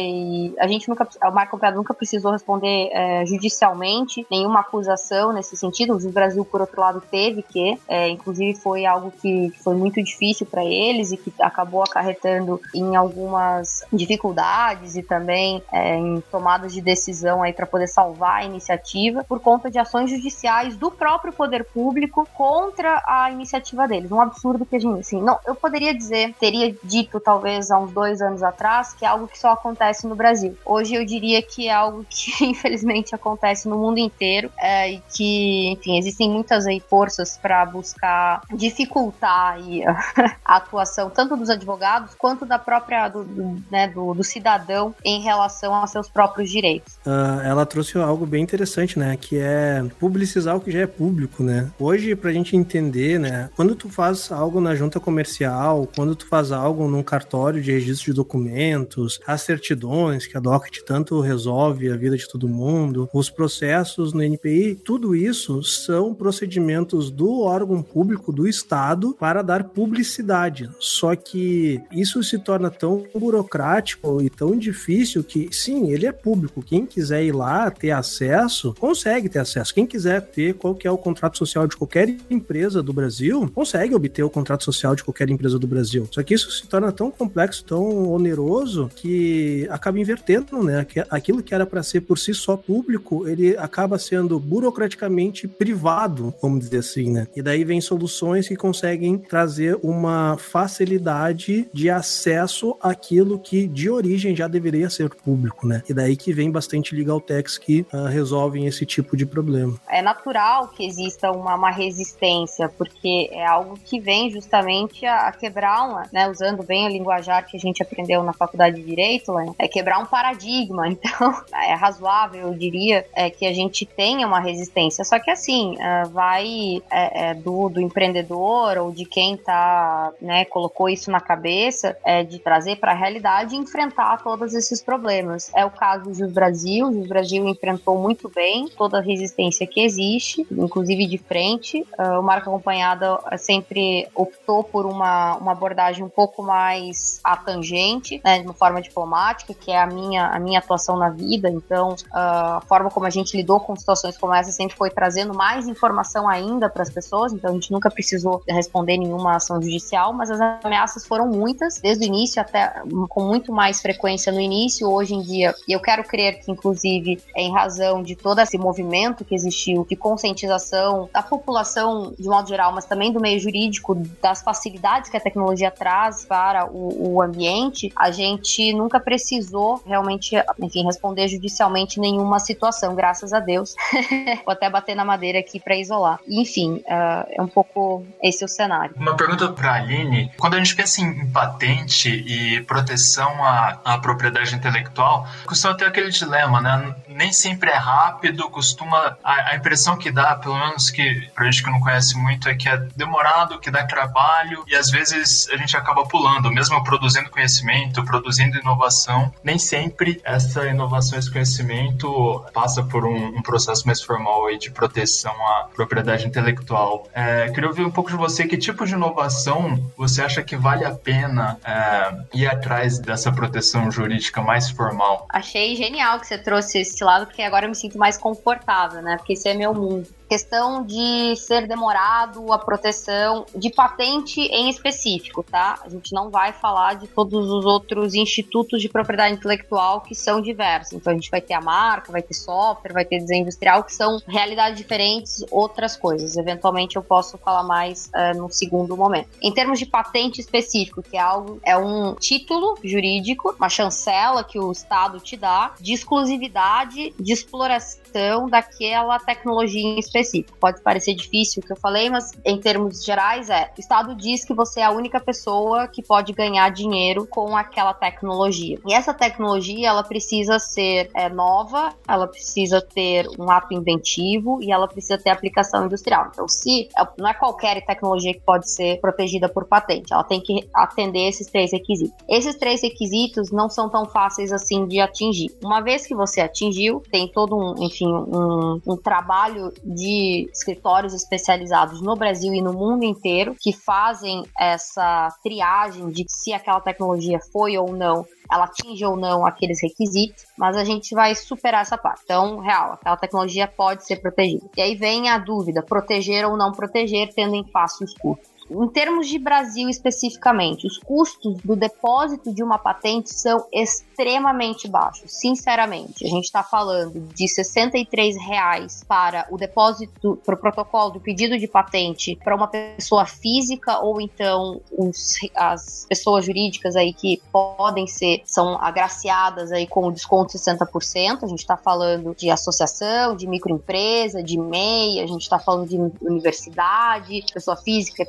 e a gente nunca, o Marco Acompanhado nunca precisou responder é, judicialmente nenhuma acusação nesse sentido, o Brasil, por outro lado, teve que, é, inclusive foi algo que foi muito difícil para eles e que acabou acarretando em algumas dificuldades e também é, em tomadas de decisão aí para poder salvar a iniciativa por conta de ações judiciais do próprio poder público contra a iniciativa deles. Um absurdo que a gente, assim, não, eu poderia dizer, teria dito talvez há uns dois anos atrás que é algo que só acontece no Brasil. Hoje eu diria que é algo que infelizmente acontece no mundo inteiro é, e que, enfim, existem muitas forças para buscar dificultar aí a, a, atuação tanto dos advogados quanto da própria do, do, né, do, do cidadão em relação aos seus próprios direitos. Uh, ela trouxe algo bem interessante, né, que é publicizar o que já é público, né. Hoje, pra gente entender, né, quando tu faz algo na junta comercial, quando tu faz algo num cartório de registro de documentos, as certidões que a Docket tanto resolve a vida de todo mundo, os processos no NPI, tudo isso são procedimentos do órgão público do Estado para dar publicidade. Só que isso se torna tão burocrático e tão difícil que, sim, ele é público. Quem quiser ir lá ter acesso, consegue ter acesso. Quem quiser ter qual que é o contrato social de qualquer empresa do Brasil, consegue obter o contrato social de qualquer empresa do Brasil. Só que isso se torna tão complexo, tão oneroso, que acaba invertendo, né? Aquilo que era para ser por si só público, ele acaba sendo burocraticamente privado, vamos dizer assim, né? E daí vem soluções que conseguem trazer uma facilidade de acesso àquilo que de origem já deveria ser público, né? E daí que vem bastante legal techs que uh, resolvem esse tipo de problema. É natural que exista uma, uma resistência, porque é algo que vem justamente a, a quebrar uma, né? Usando bem o linguajar que a gente aprendeu na faculdade de direito, né? é quebrar um paradigma. Então, é razoável, eu diria, é que a gente tenha uma resistência. Só que assim, uh, vai é, é, do, do empreendedor ou de quem tá, né, colocou isso na cabeça, é, de trazer para a realidade e enfrentar todos esses problemas. É o caso do Jus Brasil. O Brasil enfrentou muito bem toda a resistência que existe, inclusive de frente. Uh, o Marca Acompanhada sempre optou por uma, uma abordagem um pouco mais atangente, né, de uma forma diplomática, que é a minha, a minha atuação na vida. Então, uh, a forma como a gente lidou com situações como essa sempre foi trazendo mais informação ainda para as pessoas. Então, a gente nunca precisou responder nenhuma ação judicial, mas as ameaças foram muitas, desde o início até com muito mais frequência no início. Hoje em dia, e eu quero crer que, inclusive, é em razão de todo esse movimento que existiu de conscientização da população de modo geral, mas também do meio jurídico, das facilidades que a tecnologia traz para o, o ambiente, a gente nunca precisou realmente, enfim, responder judicialmente nenhuma situação, graças a Deus. Vou até bater na madeira aqui para isolar. Enfim, uh, é um pouco esse o cenário. Uma pergunta para a Aline: quando a gente pensa em patente e proteção à, à propriedade intelectual, costuma ter aquele dilema, né? Nem sempre é rápido, costuma. A, a impressão que dá, pelo menos que pra gente que não conhece muito, é que é demorado, que dá trabalho e às vezes a gente acaba pulando, mesmo produzindo conhecimento, produzindo inovação, nem sempre essa inovação, esse conhecimento passa por um, um processo mais formal aí de proteção à propriedade intelectual. É, queria ouvir um pouco de você, que tipo de inovação você acha que vale a pena é, ir atrás dessa proteção jurídica mais formal? Achei genial que você trouxe esse lado, porque agora eu me sinto mais confortável, né? Porque esse é meu mundo questão de ser demorado a proteção de patente em específico, tá? A gente não vai falar de todos os outros institutos de propriedade intelectual que são diversos. Então a gente vai ter a marca, vai ter software, vai ter desenho industrial, que são realidades diferentes, outras coisas. Eventualmente eu posso falar mais uh, no segundo momento. Em termos de patente específico, que é algo, é um título jurídico, uma chancela que o Estado te dá de exclusividade de exploração daquela tecnologia em específico específico. Pode parecer difícil o que eu falei, mas em termos gerais é: o Estado diz que você é a única pessoa que pode ganhar dinheiro com aquela tecnologia. E essa tecnologia ela precisa ser é, nova, ela precisa ter um ato inventivo e ela precisa ter aplicação industrial. Então, se é, não é qualquer tecnologia que pode ser protegida por patente, ela tem que atender esses três requisitos. Esses três requisitos não são tão fáceis assim de atingir. Uma vez que você atingiu, tem todo um, enfim, um, um trabalho de escritórios especializados no Brasil e no mundo inteiro que fazem essa triagem de se aquela tecnologia foi ou não ela atinge ou não aqueles requisitos, mas a gente vai superar essa parte. Então, real, aquela tecnologia pode ser protegida. E aí vem a dúvida: proteger ou não proteger, tendo em face os custos. Em termos de Brasil especificamente, os custos do depósito de uma patente são extremamente baixos, sinceramente. A gente está falando de 63 reais para o depósito, para o protocolo do pedido de patente para uma pessoa física ou então os, as pessoas jurídicas aí que podem ser, são agraciadas aí com o desconto de 60%. A gente está falando de associação, de microempresa, de MEI, a gente está falando de universidade, pessoa física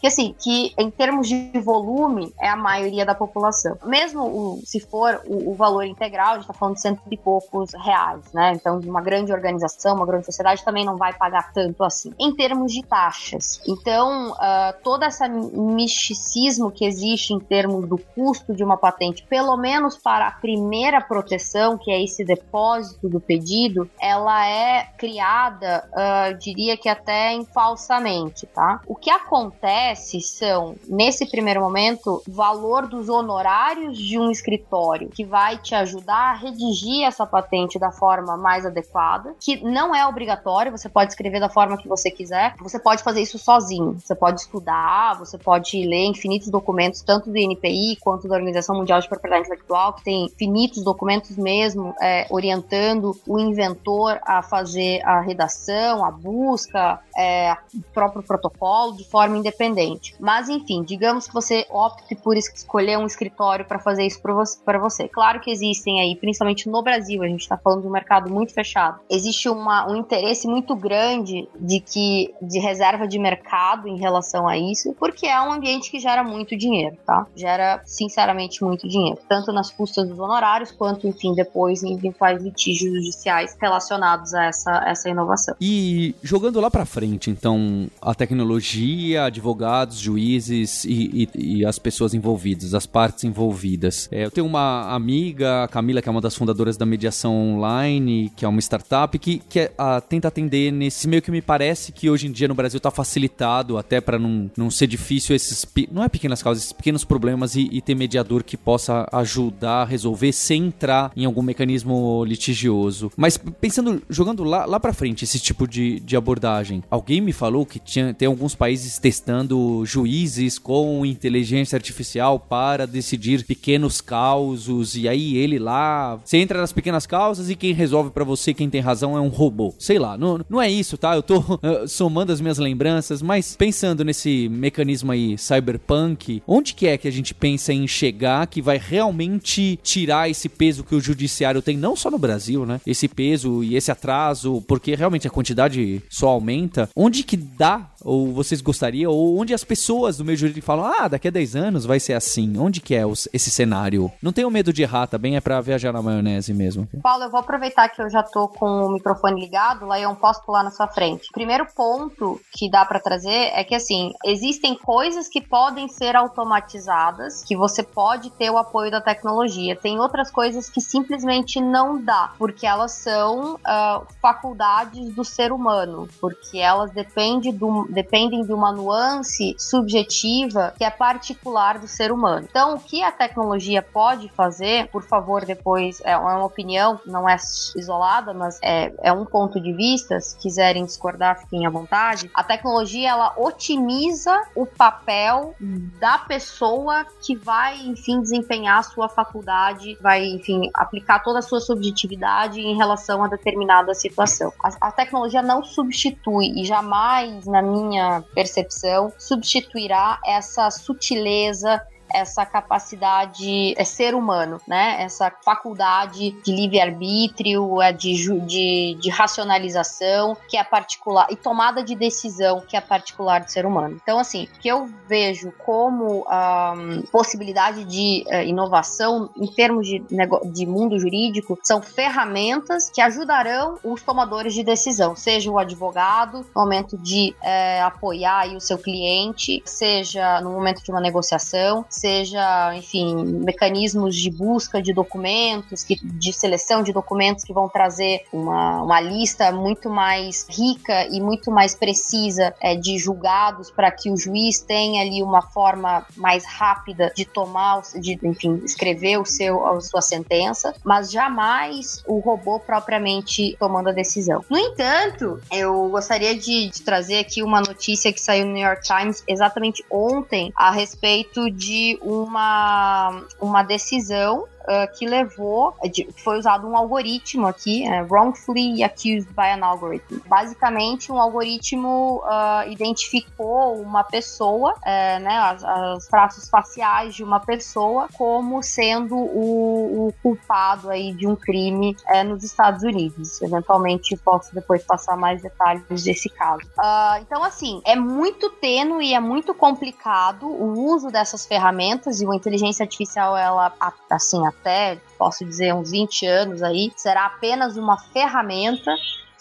que assim, que em termos de volume é a maioria da população. Mesmo o, se for o, o, valor integral, a gente está falando de cento e poucos reais, né? Então, uma grande organização, uma grande sociedade também não vai pagar tanto assim. Em termos de taxas, então, uh, todo esse misticismo que existe em termos do custo de uma patente, pelo menos para a primeira proteção, que é esse depósito do pedido, ela é criada, uh, diria que até falsamente, tá? O que acontece são, nesse primeiro momento, valor dos honorários de um escritório que vai te ajudar a redigir essa patente da forma mais adequada, que não é obrigatório, você pode escrever da forma que você quiser, você pode fazer isso sozinho, você pode estudar, você pode ler infinitos documentos, tanto do INPI quanto da Organização Mundial de Propriedade Intelectual, que tem infinitos documentos mesmo é, orientando o inventor a fazer a redação, a busca, é, o próprio protocolo, de forma independente. Mas, enfim, digamos que você opte por escolher um escritório para fazer isso para você. Claro que existem aí, principalmente no Brasil, a gente está falando de um mercado muito fechado. Existe uma, um interesse muito grande de que de reserva de mercado em relação a isso, porque é um ambiente que gera muito dinheiro, tá? Gera, sinceramente, muito dinheiro, tanto nas custas dos honorários, quanto, enfim, depois em eventuais litígios judiciais relacionados a essa, essa inovação. E jogando lá para frente, então, a tecnologia advogados, juízes e, e, e, as pessoas envolvidas, as partes envolvidas. É, eu tenho uma amiga, a Camila, que é uma das fundadoras da Mediação Online, que é uma startup que, que é, a, tenta atender nesse meio que me parece que hoje em dia no Brasil está facilitado, até para não, não ser difícil esses, não é pequenas causas, esses pequenos problemas e, e ter mediador que possa ajudar a resolver sem entrar em algum mecanismo litigioso. Mas pensando, jogando lá, lá para frente esse tipo de, de abordagem, alguém me falou que tinha, tem alguns países países testando juízes com inteligência artificial para decidir pequenos causos e aí ele lá, você entra nas pequenas causas e quem resolve para você, quem tem razão é um robô. Sei lá, não, não é isso, tá? Eu tô uh, somando as minhas lembranças, mas pensando nesse mecanismo aí cyberpunk, onde que é que a gente pensa em chegar que vai realmente tirar esse peso que o judiciário tem, não só no Brasil, né? Esse peso e esse atraso, porque realmente a quantidade só aumenta. Onde que dá ou vocês gostariam? Ou onde as pessoas do meio jurídico falam, ah, daqui a 10 anos vai ser assim? Onde que é os, esse cenário? Não tenho medo de errar, também tá é para viajar na maionese mesmo. Paulo, eu vou aproveitar que eu já tô com o microfone ligado, lá eu posso pular na sua frente. Primeiro ponto que dá para trazer é que, assim, existem coisas que podem ser automatizadas, que você pode ter o apoio da tecnologia. Tem outras coisas que simplesmente não dá, porque elas são uh, faculdades do ser humano, porque elas dependem do, dependem de uma nuance subjetiva que é particular do ser humano. Então, o que a tecnologia pode fazer, por favor, depois é uma opinião, não é isolada, mas é, é um ponto de vista. Se quiserem discordar, fiquem à vontade. A tecnologia ela otimiza o papel da pessoa que vai, enfim, desempenhar a sua faculdade, vai, enfim, aplicar toda a sua subjetividade em relação a determinada situação. A, a tecnologia não substitui e jamais, na minha minha percepção, substituirá essa sutileza, essa capacidade, é ser humano, né? Essa faculdade de livre-arbítrio, é de, de, de racionalização, que é particular, e tomada de decisão, que é particular do ser humano. Então, assim, o que eu vejo como um, possibilidade de uh, inovação em termos de, de mundo jurídico são ferramentas que ajudarão os tomadores de decisão, seja o advogado, no momento de é, apoiar o seu cliente, seja no momento de uma negociação, seja, enfim, mecanismos de busca de documentos, que, de seleção de documentos que vão trazer uma, uma lista muito mais rica e muito mais precisa é, de julgados para que o juiz tenha ali uma forma mais rápida de tomar, de, enfim, escrever o seu, a sua sentença, mas jamais o robô propriamente tomando a decisão. No entanto, eu gostaria de, de trazer aqui uma notícia que saiu no New York Times exatamente ontem a respeito de uma, uma decisão uh, que levou, foi usado um algoritmo aqui, uh, wrongfully accused by an algorithm. Basicamente, um algoritmo uh, identificou uma pessoa, é, né, as, traços faciais de uma pessoa como sendo o, o culpado aí de um crime é, nos Estados Unidos. Eventualmente, posso depois passar mais detalhes desse caso. Uh, então, assim, é muito tênue e é muito complicado o uso dessas ferramentas e a inteligência artificial, ela, assim, até, posso dizer, uns 20 anos aí, será apenas uma ferramenta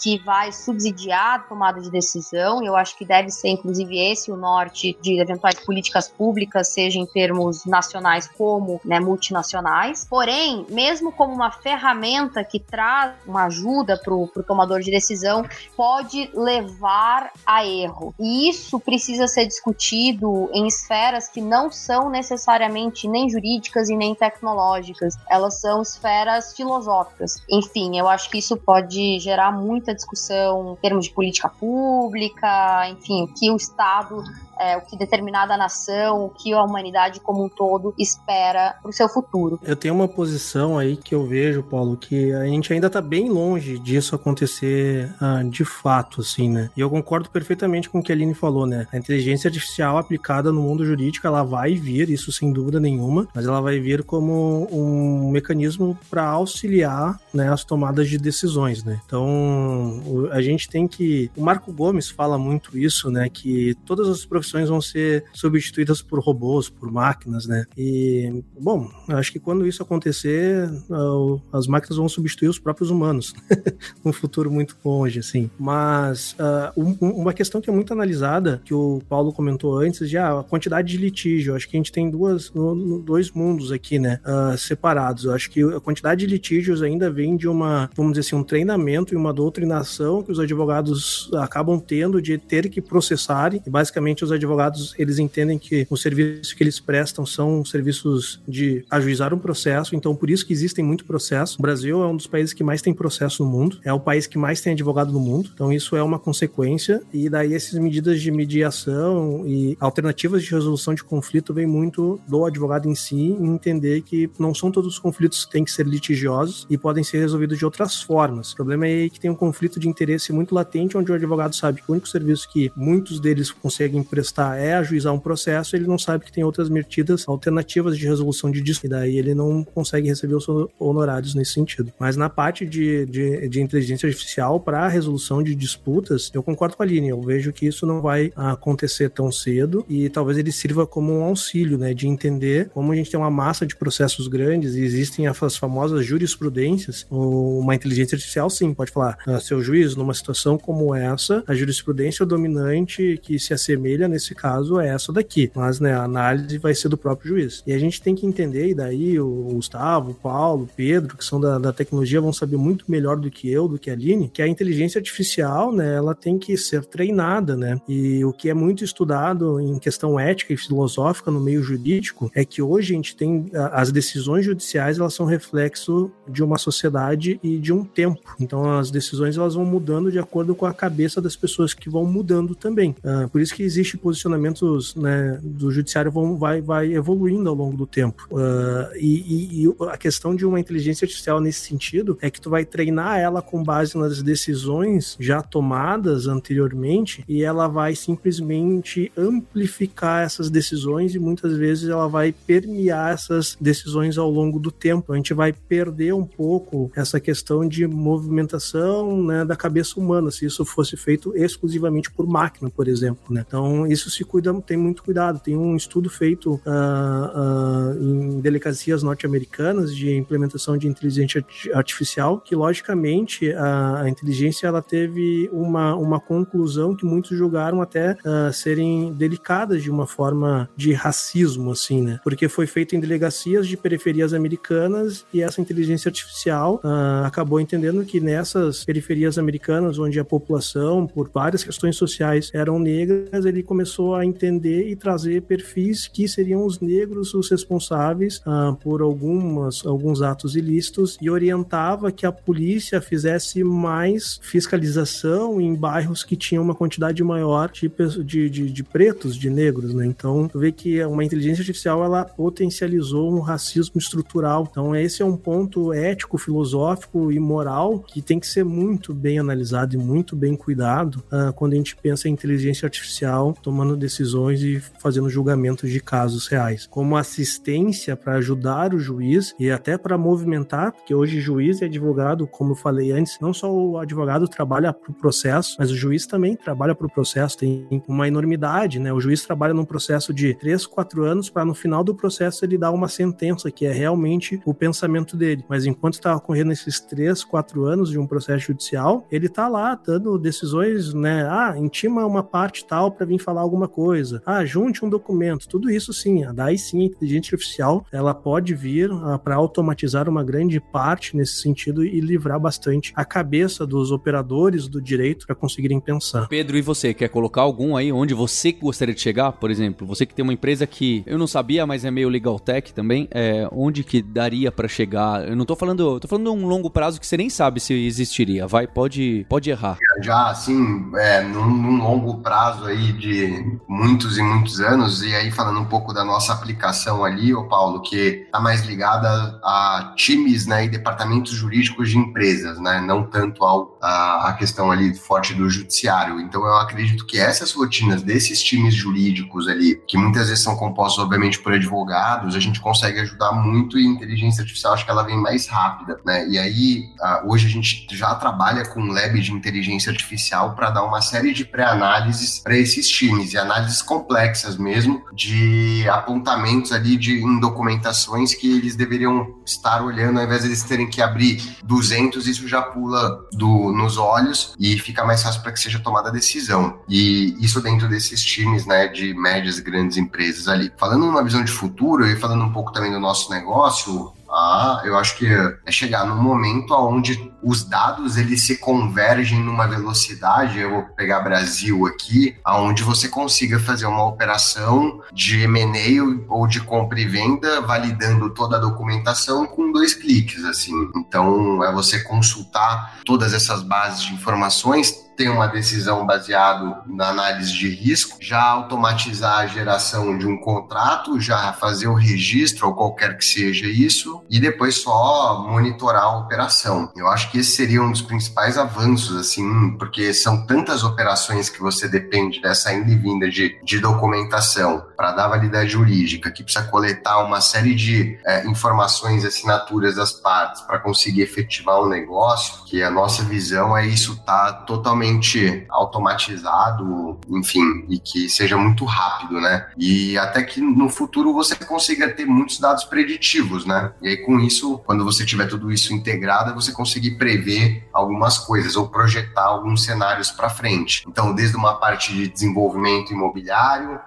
que vai subsidiar a tomada de decisão. Eu acho que deve ser, inclusive, esse o norte de eventuais políticas públicas, seja em termos nacionais como né, multinacionais. Porém, mesmo como uma ferramenta que traz uma ajuda para o tomador de decisão, pode levar a erro. E isso precisa ser discutido em esferas que não são necessariamente nem jurídicas e nem tecnológicas. Elas são esferas filosóficas. Enfim, eu acho que isso pode gerar muita discussão em termos de política pública, enfim, o que o Estado é, o que determinada nação, o que a humanidade como um todo espera para o seu futuro. Eu tenho uma posição aí que eu vejo, Paulo, que a gente ainda está bem longe disso acontecer ah, de fato, assim, né? E eu concordo perfeitamente com o que a Aline falou, né? A inteligência artificial aplicada no mundo jurídico, ela vai vir, isso sem dúvida nenhuma, mas ela vai vir como um mecanismo para auxiliar né, as tomadas de decisões, né? Então, a gente tem que... O Marco Gomes fala muito isso, né? Que todas as profissões profissões vão ser substituídas por robôs, por máquinas, né? E, bom, acho que quando isso acontecer, as máquinas vão substituir os próprios humanos, num futuro muito longe, assim. Mas uh, uma questão que é muito analisada, que o Paulo comentou antes, já a quantidade de litígio. Acho que a gente tem duas, dois mundos aqui, né, uh, separados. Acho que a quantidade de litígios ainda vem de uma, vamos dizer assim, um treinamento e uma doutrinação que os advogados acabam tendo de ter que processarem, e basicamente os advogados eles entendem que o serviço que eles prestam são serviços de ajuizar um processo, então por isso que existem muito processo. O Brasil é um dos países que mais tem processo no mundo, é o país que mais tem advogado no mundo, então isso é uma consequência e daí essas medidas de mediação e alternativas de resolução de conflito vem muito do advogado em si entender que não são todos os conflitos que têm que ser litigiosos e podem ser resolvidos de outras formas. O problema é que tem um conflito de interesse muito latente onde o advogado sabe que o único serviço que muitos deles conseguem prestar prestar é ajuizar um processo, ele não sabe que tem outras medidas alternativas de resolução de disputa. E daí ele não consegue receber os honorários nesse sentido. Mas na parte de, de, de inteligência artificial para resolução de disputas, eu concordo com a Aline. Eu vejo que isso não vai acontecer tão cedo e talvez ele sirva como um auxílio, né, de entender como a gente tem uma massa de processos grandes e existem as famosas jurisprudências. Uma inteligência artificial, sim, pode falar, ah, seu juiz, numa situação como essa, a jurisprudência dominante que se assemelha nesse caso é essa daqui, mas né, a análise vai ser do próprio juiz. E a gente tem que entender, e daí o Gustavo, o Paulo, o Pedro, que são da, da tecnologia, vão saber muito melhor do que eu, do que a Aline, que a inteligência artificial, né, ela tem que ser treinada, né? E o que é muito estudado em questão ética e filosófica no meio jurídico é que hoje a gente tem as decisões judiciais, elas são reflexo de uma sociedade e de um tempo. Então as decisões elas vão mudando de acordo com a cabeça das pessoas que vão mudando também. Uh, por isso que existe posicionamentos né, do judiciário vão vai, vai evoluindo ao longo do tempo. Uh, e, e, a questão de uma inteligência artificial nesse sentido é que tu vai treinar ela com base nas decisões já tomadas anteriormente e ela vai simplesmente amplificar essas decisões e muitas vezes ela vai permear essas decisões ao longo do tempo. A gente vai perder um pouco essa questão de movimentação né, da cabeça humana, se isso fosse feito exclusivamente por máquina, por exemplo. Né? Então, isso se cuida, tem muito cuidado. Tem um estudo feito uh, uh, em delegacias norte-americanas de implementação de inteligência artificial, que logicamente a, a, inteligência ela teve uma, uma conclusão que muitos julgaram até uh, serem delicadas de uma forma de racismo, assim, né? Porque foi feito em delegacias de periferias americanas e essa inteligência artificial acabou entendendo que nessas periferias americanas, onde a população, por várias questões sociais, eram negras, ele começou a entender e trazer perfis que seriam os negros os responsáveis uh, por algumas, alguns atos ilícitos e orientava que a polícia fizesse mais fiscalização em bairros que tinham uma quantidade maior de, de, de, de pretos, de negros, né? Então, vê que uma inteligência artificial, ela potencializou um racismo estrutural. Então, esse é um ponto ético, filosófico e moral que tem que ser muito bem analisado e muito bem cuidado uh, quando a gente pensa em inteligência artificial tomando decisões e fazendo julgamentos de casos reais. Como assistência para ajudar o juiz e até para movimentar, porque hoje juiz e advogado, como eu falei antes, não só o advogado trabalha para o processo, mas o juiz também trabalha para o processo. Tem uma enormidade, né? O juiz trabalha num processo de 3, 4 anos para no final do processo ele dar uma sentença que é realmente o pensamento dele. Mas enquanto está ocorrendo esses 3, 4 anos de um processo judicial, ele está lá dando decisões, né? Ah, intima uma parte tal para vir falar alguma coisa. Ah, junte um documento. Tudo isso sim, daí sim, a inteligência artificial, ela pode vir ah, para automatizar uma grande parte nesse sentido e livrar bastante a cabeça dos operadores do direito para conseguirem pensar. Pedro, e você quer colocar algum aí onde você gostaria de chegar, por exemplo? Você que tem uma empresa que eu não sabia, mas é meio legal tech também, é, onde que daria para chegar? Eu não tô falando, tô falando um longo prazo que você nem sabe se existiria. Vai, pode, pode errar. Já assim, é, num, num longo prazo aí de muitos e muitos anos, e aí falando um pouco da nossa aplicação ali, ô Paulo, que está mais ligada a times né, e departamentos jurídicos de empresas, né, não tanto ao, a, a questão ali forte do judiciário. Então eu acredito que essas rotinas desses times jurídicos ali, que muitas vezes são compostos obviamente por advogados, a gente consegue ajudar muito e inteligência artificial acho que ela vem mais rápida, né? E aí hoje a gente já trabalha com um lab de inteligência artificial para dar uma série de pré-análises para esses times e análises complexas mesmo de apontamentos ali de em documentações que eles deveriam estar olhando ao invés de eles terem que abrir 200 isso já pula do, nos olhos e fica mais fácil para que seja tomada a decisão. E isso dentro desses times né de médias e grandes empresas ali. Falando numa visão de futuro e falando um pouco também do nosso negócio ah, eu acho que é chegar num momento onde os dados eles se convergem numa velocidade, eu vou pegar Brasil aqui, aonde você consiga fazer uma operação de M&A ou de compra e venda, validando toda a documentação com dois cliques, assim. Então, é você consultar todas essas bases de informações, ter uma decisão baseado na análise de risco, já automatizar a geração de um contrato, já fazer o registro ou qualquer que seja isso e depois só monitorar a operação. Eu acho que esse seria um dos principais avanços, assim, porque são tantas operações que você depende dessa ida e vinda de, de documentação para dar validade jurídica, que precisa coletar uma série de é, informações e assinaturas das partes para conseguir efetivar um negócio, que a nossa visão é isso tá totalmente totalmente automatizado, enfim, e que seja muito rápido, né? E até que no futuro você consiga ter muitos dados preditivos, né? E aí com isso, quando você tiver tudo isso integrado, você conseguir prever algumas coisas ou projetar alguns cenários para frente. Então, desde uma parte de desenvolvimento imobiliário uh,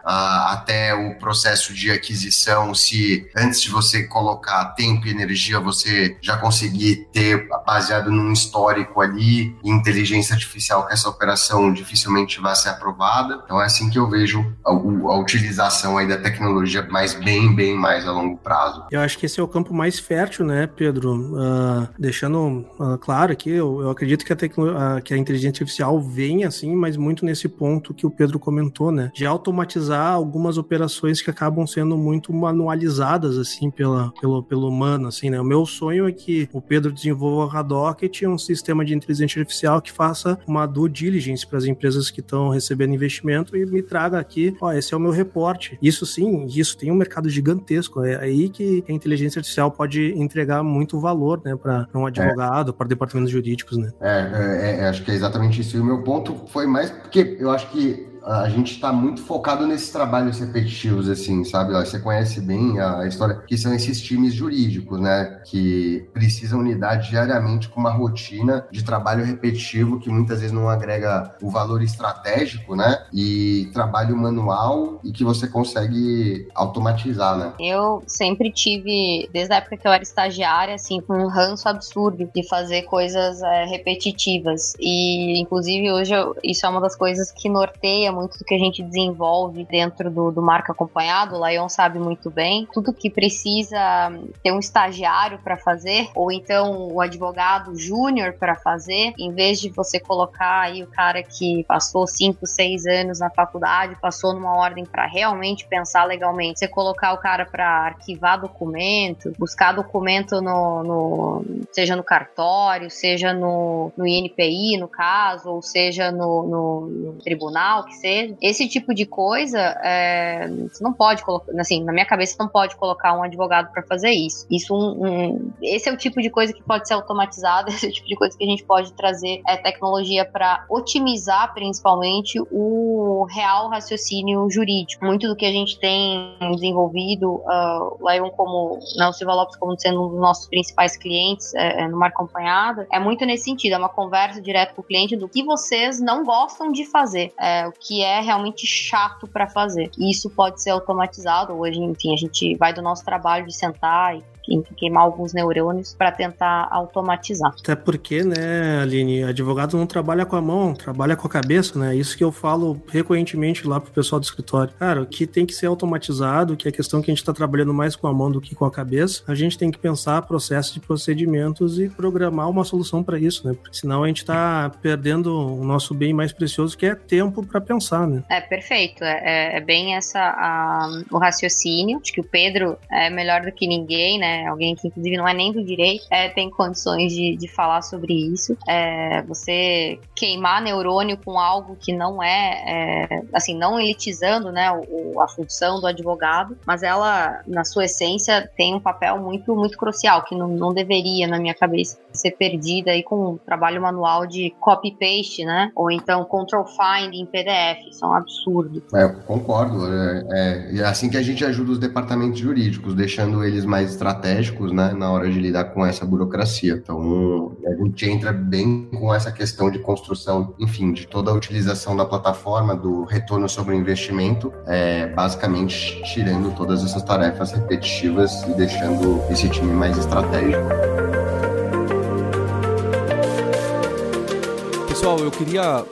até o processo de aquisição, se antes de você colocar tempo e energia, você já conseguir ter baseado num histórico ali, inteligência artificial essa operação dificilmente vai ser aprovada. Então é assim que eu vejo a, a utilização aí da tecnologia mais bem, bem mais a longo prazo. Eu acho que esse é o campo mais fértil, né, Pedro? Uh, deixando uh, claro aqui, eu, eu acredito que a, uh, que a inteligência artificial vem assim, mas muito nesse ponto que o Pedro comentou, né? De automatizar algumas operações que acabam sendo muito manualizadas, assim, pela, pelo, pelo humano, assim, né? O meu sonho é que o Pedro desenvolva a Hadocket, um sistema de inteligência artificial que faça uma due diligence para as empresas que estão recebendo investimento e me traga aqui, ó, esse é o meu reporte. Isso sim, isso tem um mercado gigantesco. É aí que a inteligência artificial pode entregar muito valor, né, para um advogado, é. para departamentos jurídicos, né? É, é, é, acho que é exatamente isso. E o meu ponto foi mais porque eu acho que a gente está muito focado nesses trabalhos repetitivos, assim, sabe? Você conhece bem a história, que são esses times jurídicos, né? Que precisam lidar diariamente com uma rotina de trabalho repetitivo que muitas vezes não agrega o valor estratégico, né? E trabalho manual e que você consegue automatizar, né? Eu sempre tive, desde a época que eu era estagiária, assim, com um ranço absurdo de fazer coisas é, repetitivas. E, inclusive, hoje eu, isso é uma das coisas que norteia muito do que a gente desenvolve dentro do, do marca acompanhado. O Lion sabe muito bem. Tudo que precisa ter um estagiário para fazer, ou então o advogado júnior para fazer, em vez de você colocar aí o cara que passou 5, 6 anos na faculdade, passou numa ordem para realmente pensar legalmente, você colocar o cara para arquivar documento, buscar documento no, no, seja no cartório, seja no, no INPI, no caso, ou seja no, no, tribunal, que seja seja. Esse tipo de coisa, é, você não pode colocar, assim, na minha cabeça, não pode colocar um advogado para fazer isso. Isso um, um, esse é o tipo de coisa que pode ser automatizada, esse é o tipo de coisa que a gente pode trazer é, tecnologia para otimizar, principalmente, o real raciocínio jurídico. Muito do que a gente tem desenvolvido, uh, o Lion como, né, o Silva Lopes como sendo um dos nossos principais clientes é, é, no Mar Acompanhada, é muito nesse sentido, é uma conversa direta com o cliente do que vocês não gostam de fazer, é, o que é realmente chato para fazer. E isso pode ser automatizado. Hoje, enfim, a gente vai do nosso trabalho de sentar e queimar alguns neurônios para tentar automatizar. Até porque, né, Aline, advogado não trabalha com a mão, trabalha com a cabeça, né? Isso que eu falo recorrentemente lá pro pessoal do escritório. Cara, o que tem que ser automatizado, que é a questão que a gente está trabalhando mais com a mão do que com a cabeça, a gente tem que pensar processo de procedimentos e programar uma solução para isso, né? Porque senão a gente está perdendo o nosso bem mais precioso, que é tempo para pensar, né? É perfeito, é, é, é bem essa a, o raciocínio. Acho que o Pedro é melhor do que ninguém, né? Alguém que inclusive não é nem do direito, é, tem condições de, de falar sobre isso. É, você queimar neurônio com algo que não é, é assim, não elitizando, né, o, a função do advogado, mas ela, na sua essência, tem um papel muito, muito crucial, que não, não deveria, na minha cabeça, ser perdida aí com um trabalho manual de copy-paste, né, ou então control-find em PDF, isso é um absurdo. É, concordo, é, é, é assim que a gente ajuda os departamentos jurídicos, deixando eles mais estratégicos estratégicos né, na hora de lidar com essa burocracia. Então, a gente entra bem com essa questão de construção, enfim, de toda a utilização da plataforma, do retorno sobre o investimento, é, basicamente tirando todas essas tarefas repetitivas e deixando esse time mais estratégico. Pessoal, eu queria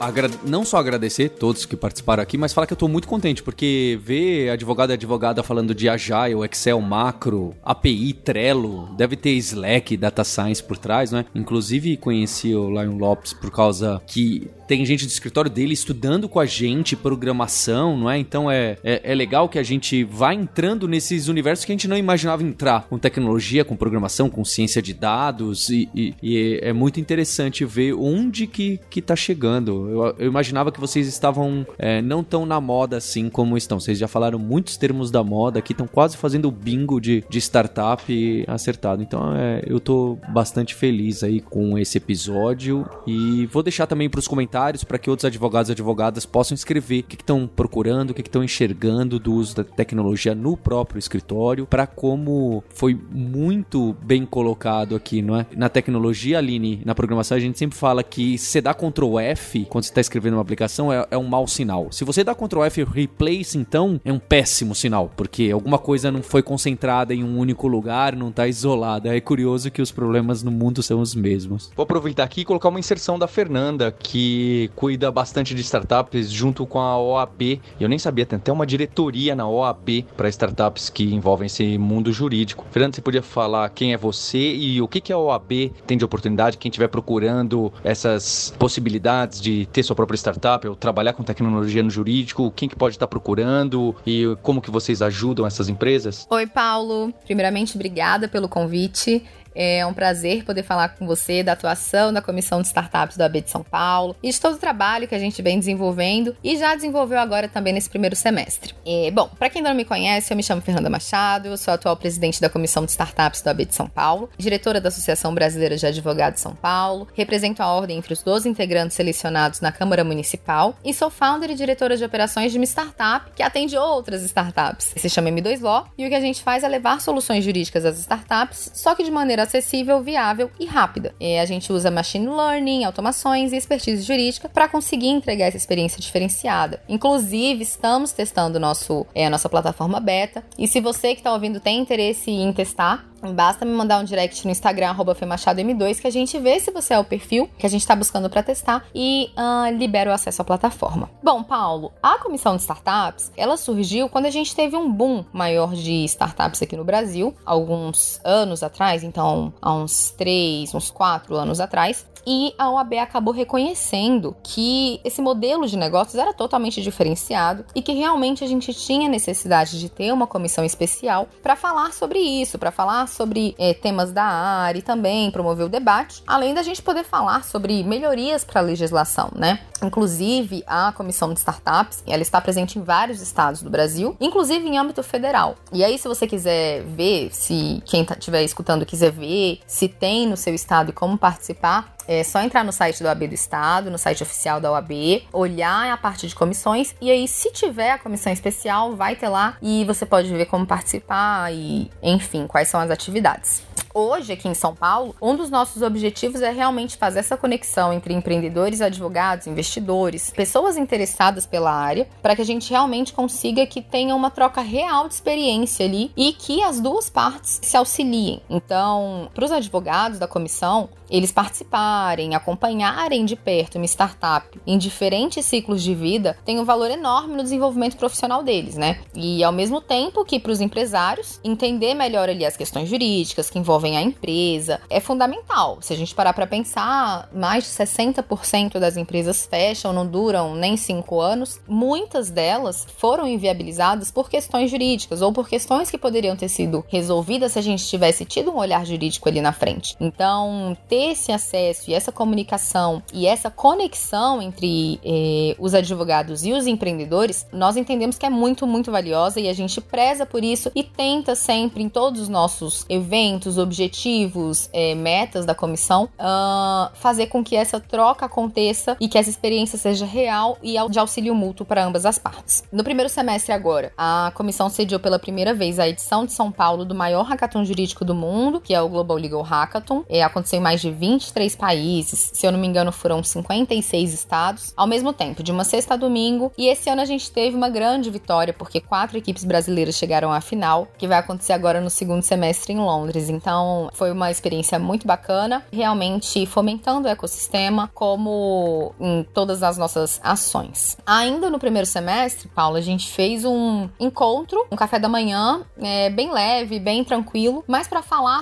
não só agradecer todos que participaram aqui, mas falar que eu tô muito contente, porque ver advogado e advogada falando de Agile, Excel, Macro, API, Trello, deve ter Slack, Data Science por trás, né? Inclusive conheci o Lion Lopes por causa que tem gente do escritório dele estudando com a gente programação, não é? Então é, é, é, legal que a gente vá entrando nesses universos que a gente não imaginava entrar, com tecnologia, com programação, com ciência de dados, e, e, e é muito interessante ver onde que, que tá chegando. Eu, eu imaginava que vocês estavam é, não tão na moda assim como estão. Vocês já falaram muitos termos da moda aqui, estão quase fazendo o bingo de, de startup acertado. Então é, eu tô bastante feliz aí com esse episódio e vou deixar também para os comentários comentários para que outros advogados e advogadas possam escrever o que estão procurando, o que estão enxergando do uso da tecnologia no próprio escritório, para como foi muito bem colocado aqui, não é? Na tecnologia, Aline, na programação, a gente sempre fala que se você dá Ctrl F quando você está escrevendo uma aplicação é, é um mau sinal. Se você dá Ctrl F replace, então, é um péssimo sinal, porque alguma coisa não foi concentrada em um único lugar, não está isolada. É curioso que os problemas no mundo são os mesmos. Vou aproveitar aqui e colocar uma inserção da Fernanda, que que cuida bastante de startups junto com a OAB. Eu nem sabia, tem até uma diretoria na OAB para startups que envolvem esse mundo jurídico. Fernando, você podia falar quem é você e o que, que a OAB tem de oportunidade, quem estiver procurando essas possibilidades de ter sua própria startup ou trabalhar com tecnologia no jurídico, quem que pode estar procurando e como que vocês ajudam essas empresas? Oi, Paulo. Primeiramente, obrigada pelo convite. É um prazer poder falar com você da atuação da Comissão de Startups do AB de São Paulo e de todo o trabalho que a gente vem desenvolvendo e já desenvolveu agora também nesse primeiro semestre. E, bom, para quem não me conhece, eu me chamo Fernanda Machado, eu sou atual presidente da Comissão de Startups do AB de São Paulo, diretora da Associação Brasileira de Advogados de São Paulo, represento a ordem entre os 12 integrantes selecionados na Câmara Municipal e sou founder e diretora de operações de uma startup que atende outras startups. Se chama M2 Law e o que a gente faz é levar soluções jurídicas às startups, só que de maneira acessível, viável e rápida. E a gente usa machine learning, automações e expertise jurídica para conseguir entregar essa experiência diferenciada. Inclusive, estamos testando nosso, é, a nossa plataforma beta. E se você que está ouvindo tem interesse em testar, Basta me mandar um direct no Instagram, FEMachadom2, que a gente vê se você é o perfil que a gente está buscando para testar e uh, libera o acesso à plataforma. Bom, Paulo, a comissão de startups, ela surgiu quando a gente teve um boom maior de startups aqui no Brasil, alguns anos atrás, então há uns três, uns quatro anos atrás, e a OAB acabou reconhecendo que esse modelo de negócios era totalmente diferenciado e que realmente a gente tinha necessidade de ter uma comissão especial para falar sobre isso, para falar sobre é, temas da área e também promover o debate, além da gente poder falar sobre melhorias para a legislação, né? Inclusive, a comissão de startups, ela está presente em vários estados do Brasil, inclusive em âmbito federal. E aí, se você quiser ver, se quem estiver tá, escutando quiser ver, se tem no seu estado e como participar, é só entrar no site do AB do Estado, no site oficial da OAB, olhar a parte de comissões e aí, se tiver a comissão especial, vai ter lá e você pode ver como participar e, enfim, quais são as atividades. Hoje, aqui em São Paulo, um dos nossos objetivos é realmente fazer essa conexão entre empreendedores, advogados, investidores, pessoas interessadas pela área, para que a gente realmente consiga que tenha uma troca real de experiência ali e que as duas partes se auxiliem. Então, para os advogados da comissão, eles participarem, acompanharem de perto uma startup em diferentes ciclos de vida tem um valor enorme no desenvolvimento profissional deles, né? E ao mesmo tempo que para os empresários entender melhor ali as questões jurídicas que envolvem a empresa é fundamental. Se a gente parar para pensar, mais de 60% das empresas fecham, não duram nem cinco anos. Muitas delas foram inviabilizadas por questões jurídicas ou por questões que poderiam ter sido resolvidas se a gente tivesse tido um olhar jurídico ali na frente. Então, ter esse acesso e essa comunicação e essa conexão entre eh, os advogados e os empreendedores, nós entendemos que é muito, muito valiosa e a gente preza por isso e tenta sempre em todos os nossos eventos, objetivos, eh, metas da comissão, uh, fazer com que essa troca aconteça e que essa experiência seja real e de auxílio mútuo para ambas as partes. No primeiro semestre agora, a comissão cediu pela primeira vez a edição de São Paulo do maior hackathon jurídico do mundo, que é o Global Legal Hackathon. É, aconteceu em mais de 23 países, se eu não me engano, foram 56 estados, ao mesmo tempo, de uma sexta a domingo. E esse ano a gente teve uma grande vitória, porque quatro equipes brasileiras chegaram à final, que vai acontecer agora no segundo semestre em Londres. Então, foi uma experiência muito bacana, realmente fomentando o ecossistema, como em todas as nossas ações. Ainda no primeiro semestre, Paula, a gente fez um encontro, um café da manhã, é, bem leve, bem tranquilo, mas para falar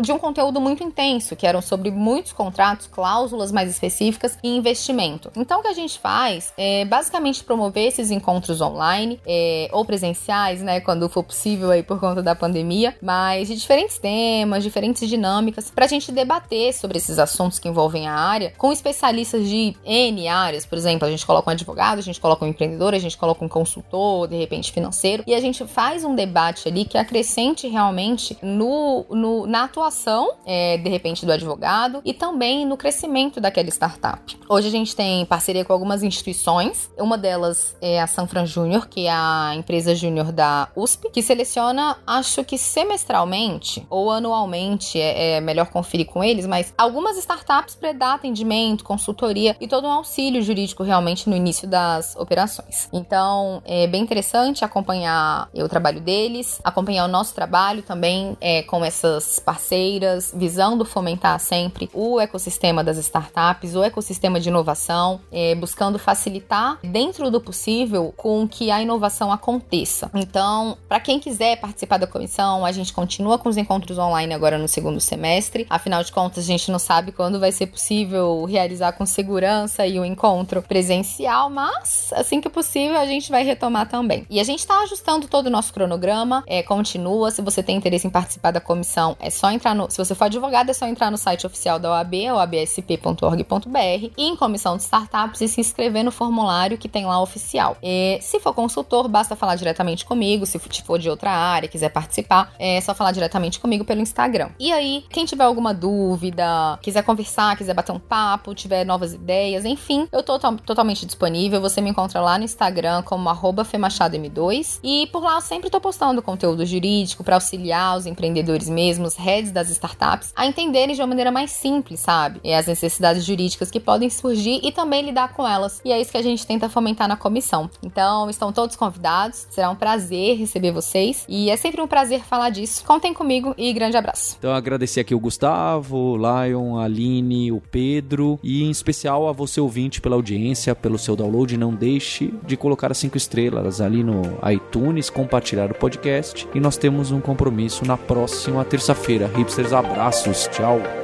de um conteúdo muito intenso, que eram sobre muitos contratos, cláusulas mais específicas e investimento. Então, o que a gente faz é basicamente promover esses encontros online é, ou presenciais, né, quando for possível aí por conta da pandemia, mas de diferentes temas, diferentes dinâmicas, para a gente debater sobre esses assuntos que envolvem a área com especialistas de N áreas. Por exemplo, a gente coloca um advogado, a gente coloca um empreendedor, a gente coloca um consultor, de repente financeiro, e a gente faz um debate ali que acrescente realmente no, no na atuação, é, de repente, do advogado e também no crescimento daquela startup. Hoje a gente tem parceria com algumas instituições, uma delas é a Sanfran Júnior, que é a empresa júnior da USP, que seleciona, acho que semestralmente ou anualmente é, é melhor conferir com eles, mas algumas startups predar atendimento, consultoria e todo um auxílio jurídico realmente no início das operações. Então, é bem interessante acompanhar o trabalho deles, acompanhar o nosso trabalho também é, com essas parceiras, visando fomentar sempre o ecossistema das startups, o ecossistema de inovação, é, buscando facilitar dentro do possível com que a inovação aconteça. Então, para quem quiser participar da comissão, a gente continua com os encontros online agora no segundo semestre. Afinal de contas, a gente não sabe quando vai ser possível realizar com segurança e o encontro presencial, mas assim que possível a gente vai retomar também. E a gente está ajustando todo o nosso cronograma, é, continua. Se você tem interesse em participar da comissão, é só entrar no. Se você for advogado, é só entrar no site oficial da OAB, oabsp.org.br, e em comissão de startups e se inscrever no formulário que tem lá oficial. E, se for consultor, basta falar diretamente comigo. Se for de outra área, quiser participar, é só falar diretamente comigo pelo Instagram. E aí, quem tiver alguma dúvida, quiser conversar, quiser bater um papo, tiver novas ideias, enfim, eu tô to totalmente disponível. Você me encontra lá no Instagram como FemachadM2. E por lá eu sempre tô postando conteúdo jurídico para auxiliar os empreendedores mesmos, heads das startups, a entenderem de uma maneira mais simples, sabe? E as necessidades jurídicas que podem surgir e também lidar com elas. E é isso que a gente tenta fomentar na comissão. Então, estão todos convidados. Será um prazer receber vocês. E é sempre um prazer falar disso. Contem comigo e grande abraço. Então, agradecer aqui o Gustavo, o Lion, a Aline, o Pedro e em especial a você ouvinte pela audiência, pelo seu download. Não deixe de colocar as cinco estrelas ali no iTunes, compartilhar o podcast e nós temos um compromisso na próxima terça-feira. Hipsters, abraços, tchau.